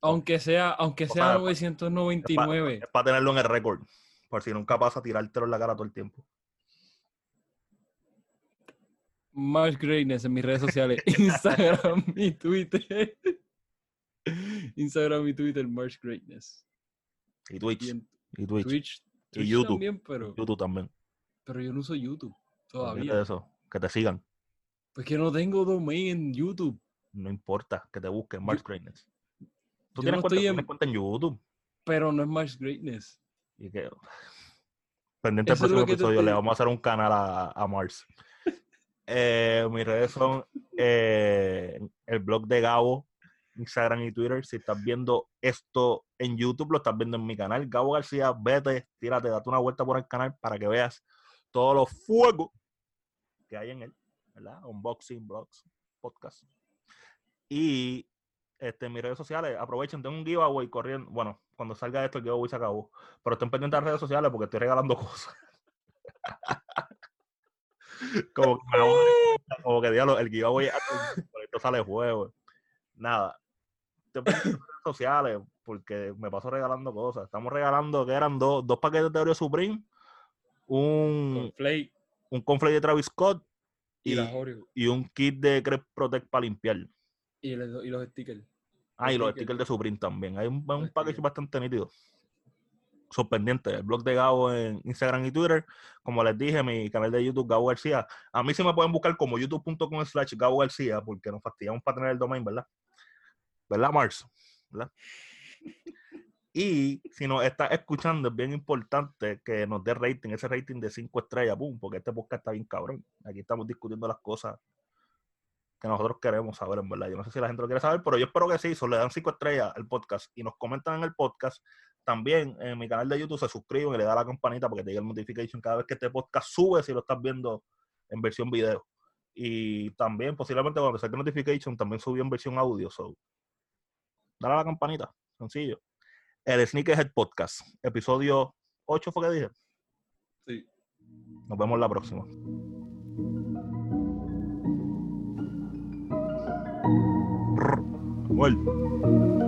Aunque sea, aunque sea sea, es 999. para tenerlo en el récord. Por si nunca pasa tirártelo en la cara todo el tiempo. March Greatness en mis redes sociales. [LAUGHS] Instagram y Twitter. Instagram y Twitter, March Greatness. Y Twitch. Y en Y Twitch. Twitch, Twitch YouTube. también, pero, YouTube también. pero yo no uso YouTube todavía. eso. Que te sigan. Pues que no tengo domain en YouTube. No importa. Que te busquen. Greatness. Tú yo tienes, no cuenta, estoy tú en- tienes cuenta en YouTube. Pero no es March Greatness. Y que. [SIGHS] Pendiente del próximo te episodio, le vamos a hacer un canal a, a Mars. [LAUGHS] Eh, mis redes son eh, el blog de Gabo, Instagram y Twitter. Si estás viendo esto en YouTube, lo estás viendo en mi canal. Gabo García, vete, tírate, date una vuelta por el canal para que veas todos los fuegos que hay en él, ¿verdad? Unboxing, blogs, podcast. Y este, mis redes sociales, aprovechen, tengo un giveaway corriendo. Bueno, cuando salga esto, el giveaway se acabó. Pero estén pendientes de las redes sociales porque estoy regalando [LAUGHS] cosas. como que, como que diablo, el giveaway, esto sale juego. Nada. Redes sociales porque me paso regalando cosas. Estamos regalando que eran dos, dos paquetes de Oreo Supreme, un, Con Flake un conflate de Travis Scott y, y, las Oreo. y un kit de Crep Protect para limpiar. Y, los- y los stickers. Ah, y los stickers. stickers de Supreme también. Hay un, un Los package bastante nítido. Sorprendente. El blog de Gabo en Instagram y Twitter. Como les dije, mi canal de YouTube, Gabo García. A mí sí me pueden buscar como youtube.com slash Gabo García, porque nos fastidiamos para tener el domain, ¿verdad? ¿Verdad, Mars? ¿Verdad? Y si nos está escuchando, es bien importante que nos dé rating, ese rating de 5 estrellas, pum, porque este podcast está bien cabrón. Aquí estamos discutiendo las cosas que nosotros queremos saber, en verdad. Yo no sé si la gente lo quiere saber, pero yo espero que sí. So, le dan 5 estrellas al podcast y nos comentan en el podcast. También en mi canal de YouTube se suscriben y le da la campanita porque te llega el notification cada vez que este podcast sube si lo estás viendo en versión video. Y también, posiblemente cuando saque notification, también subió en versión audio. So, dale a la campanita, sencillo. El Sneakerhead Podcast, episodio 8 fue que dije. Sí. Nos vemos la próxima. Well.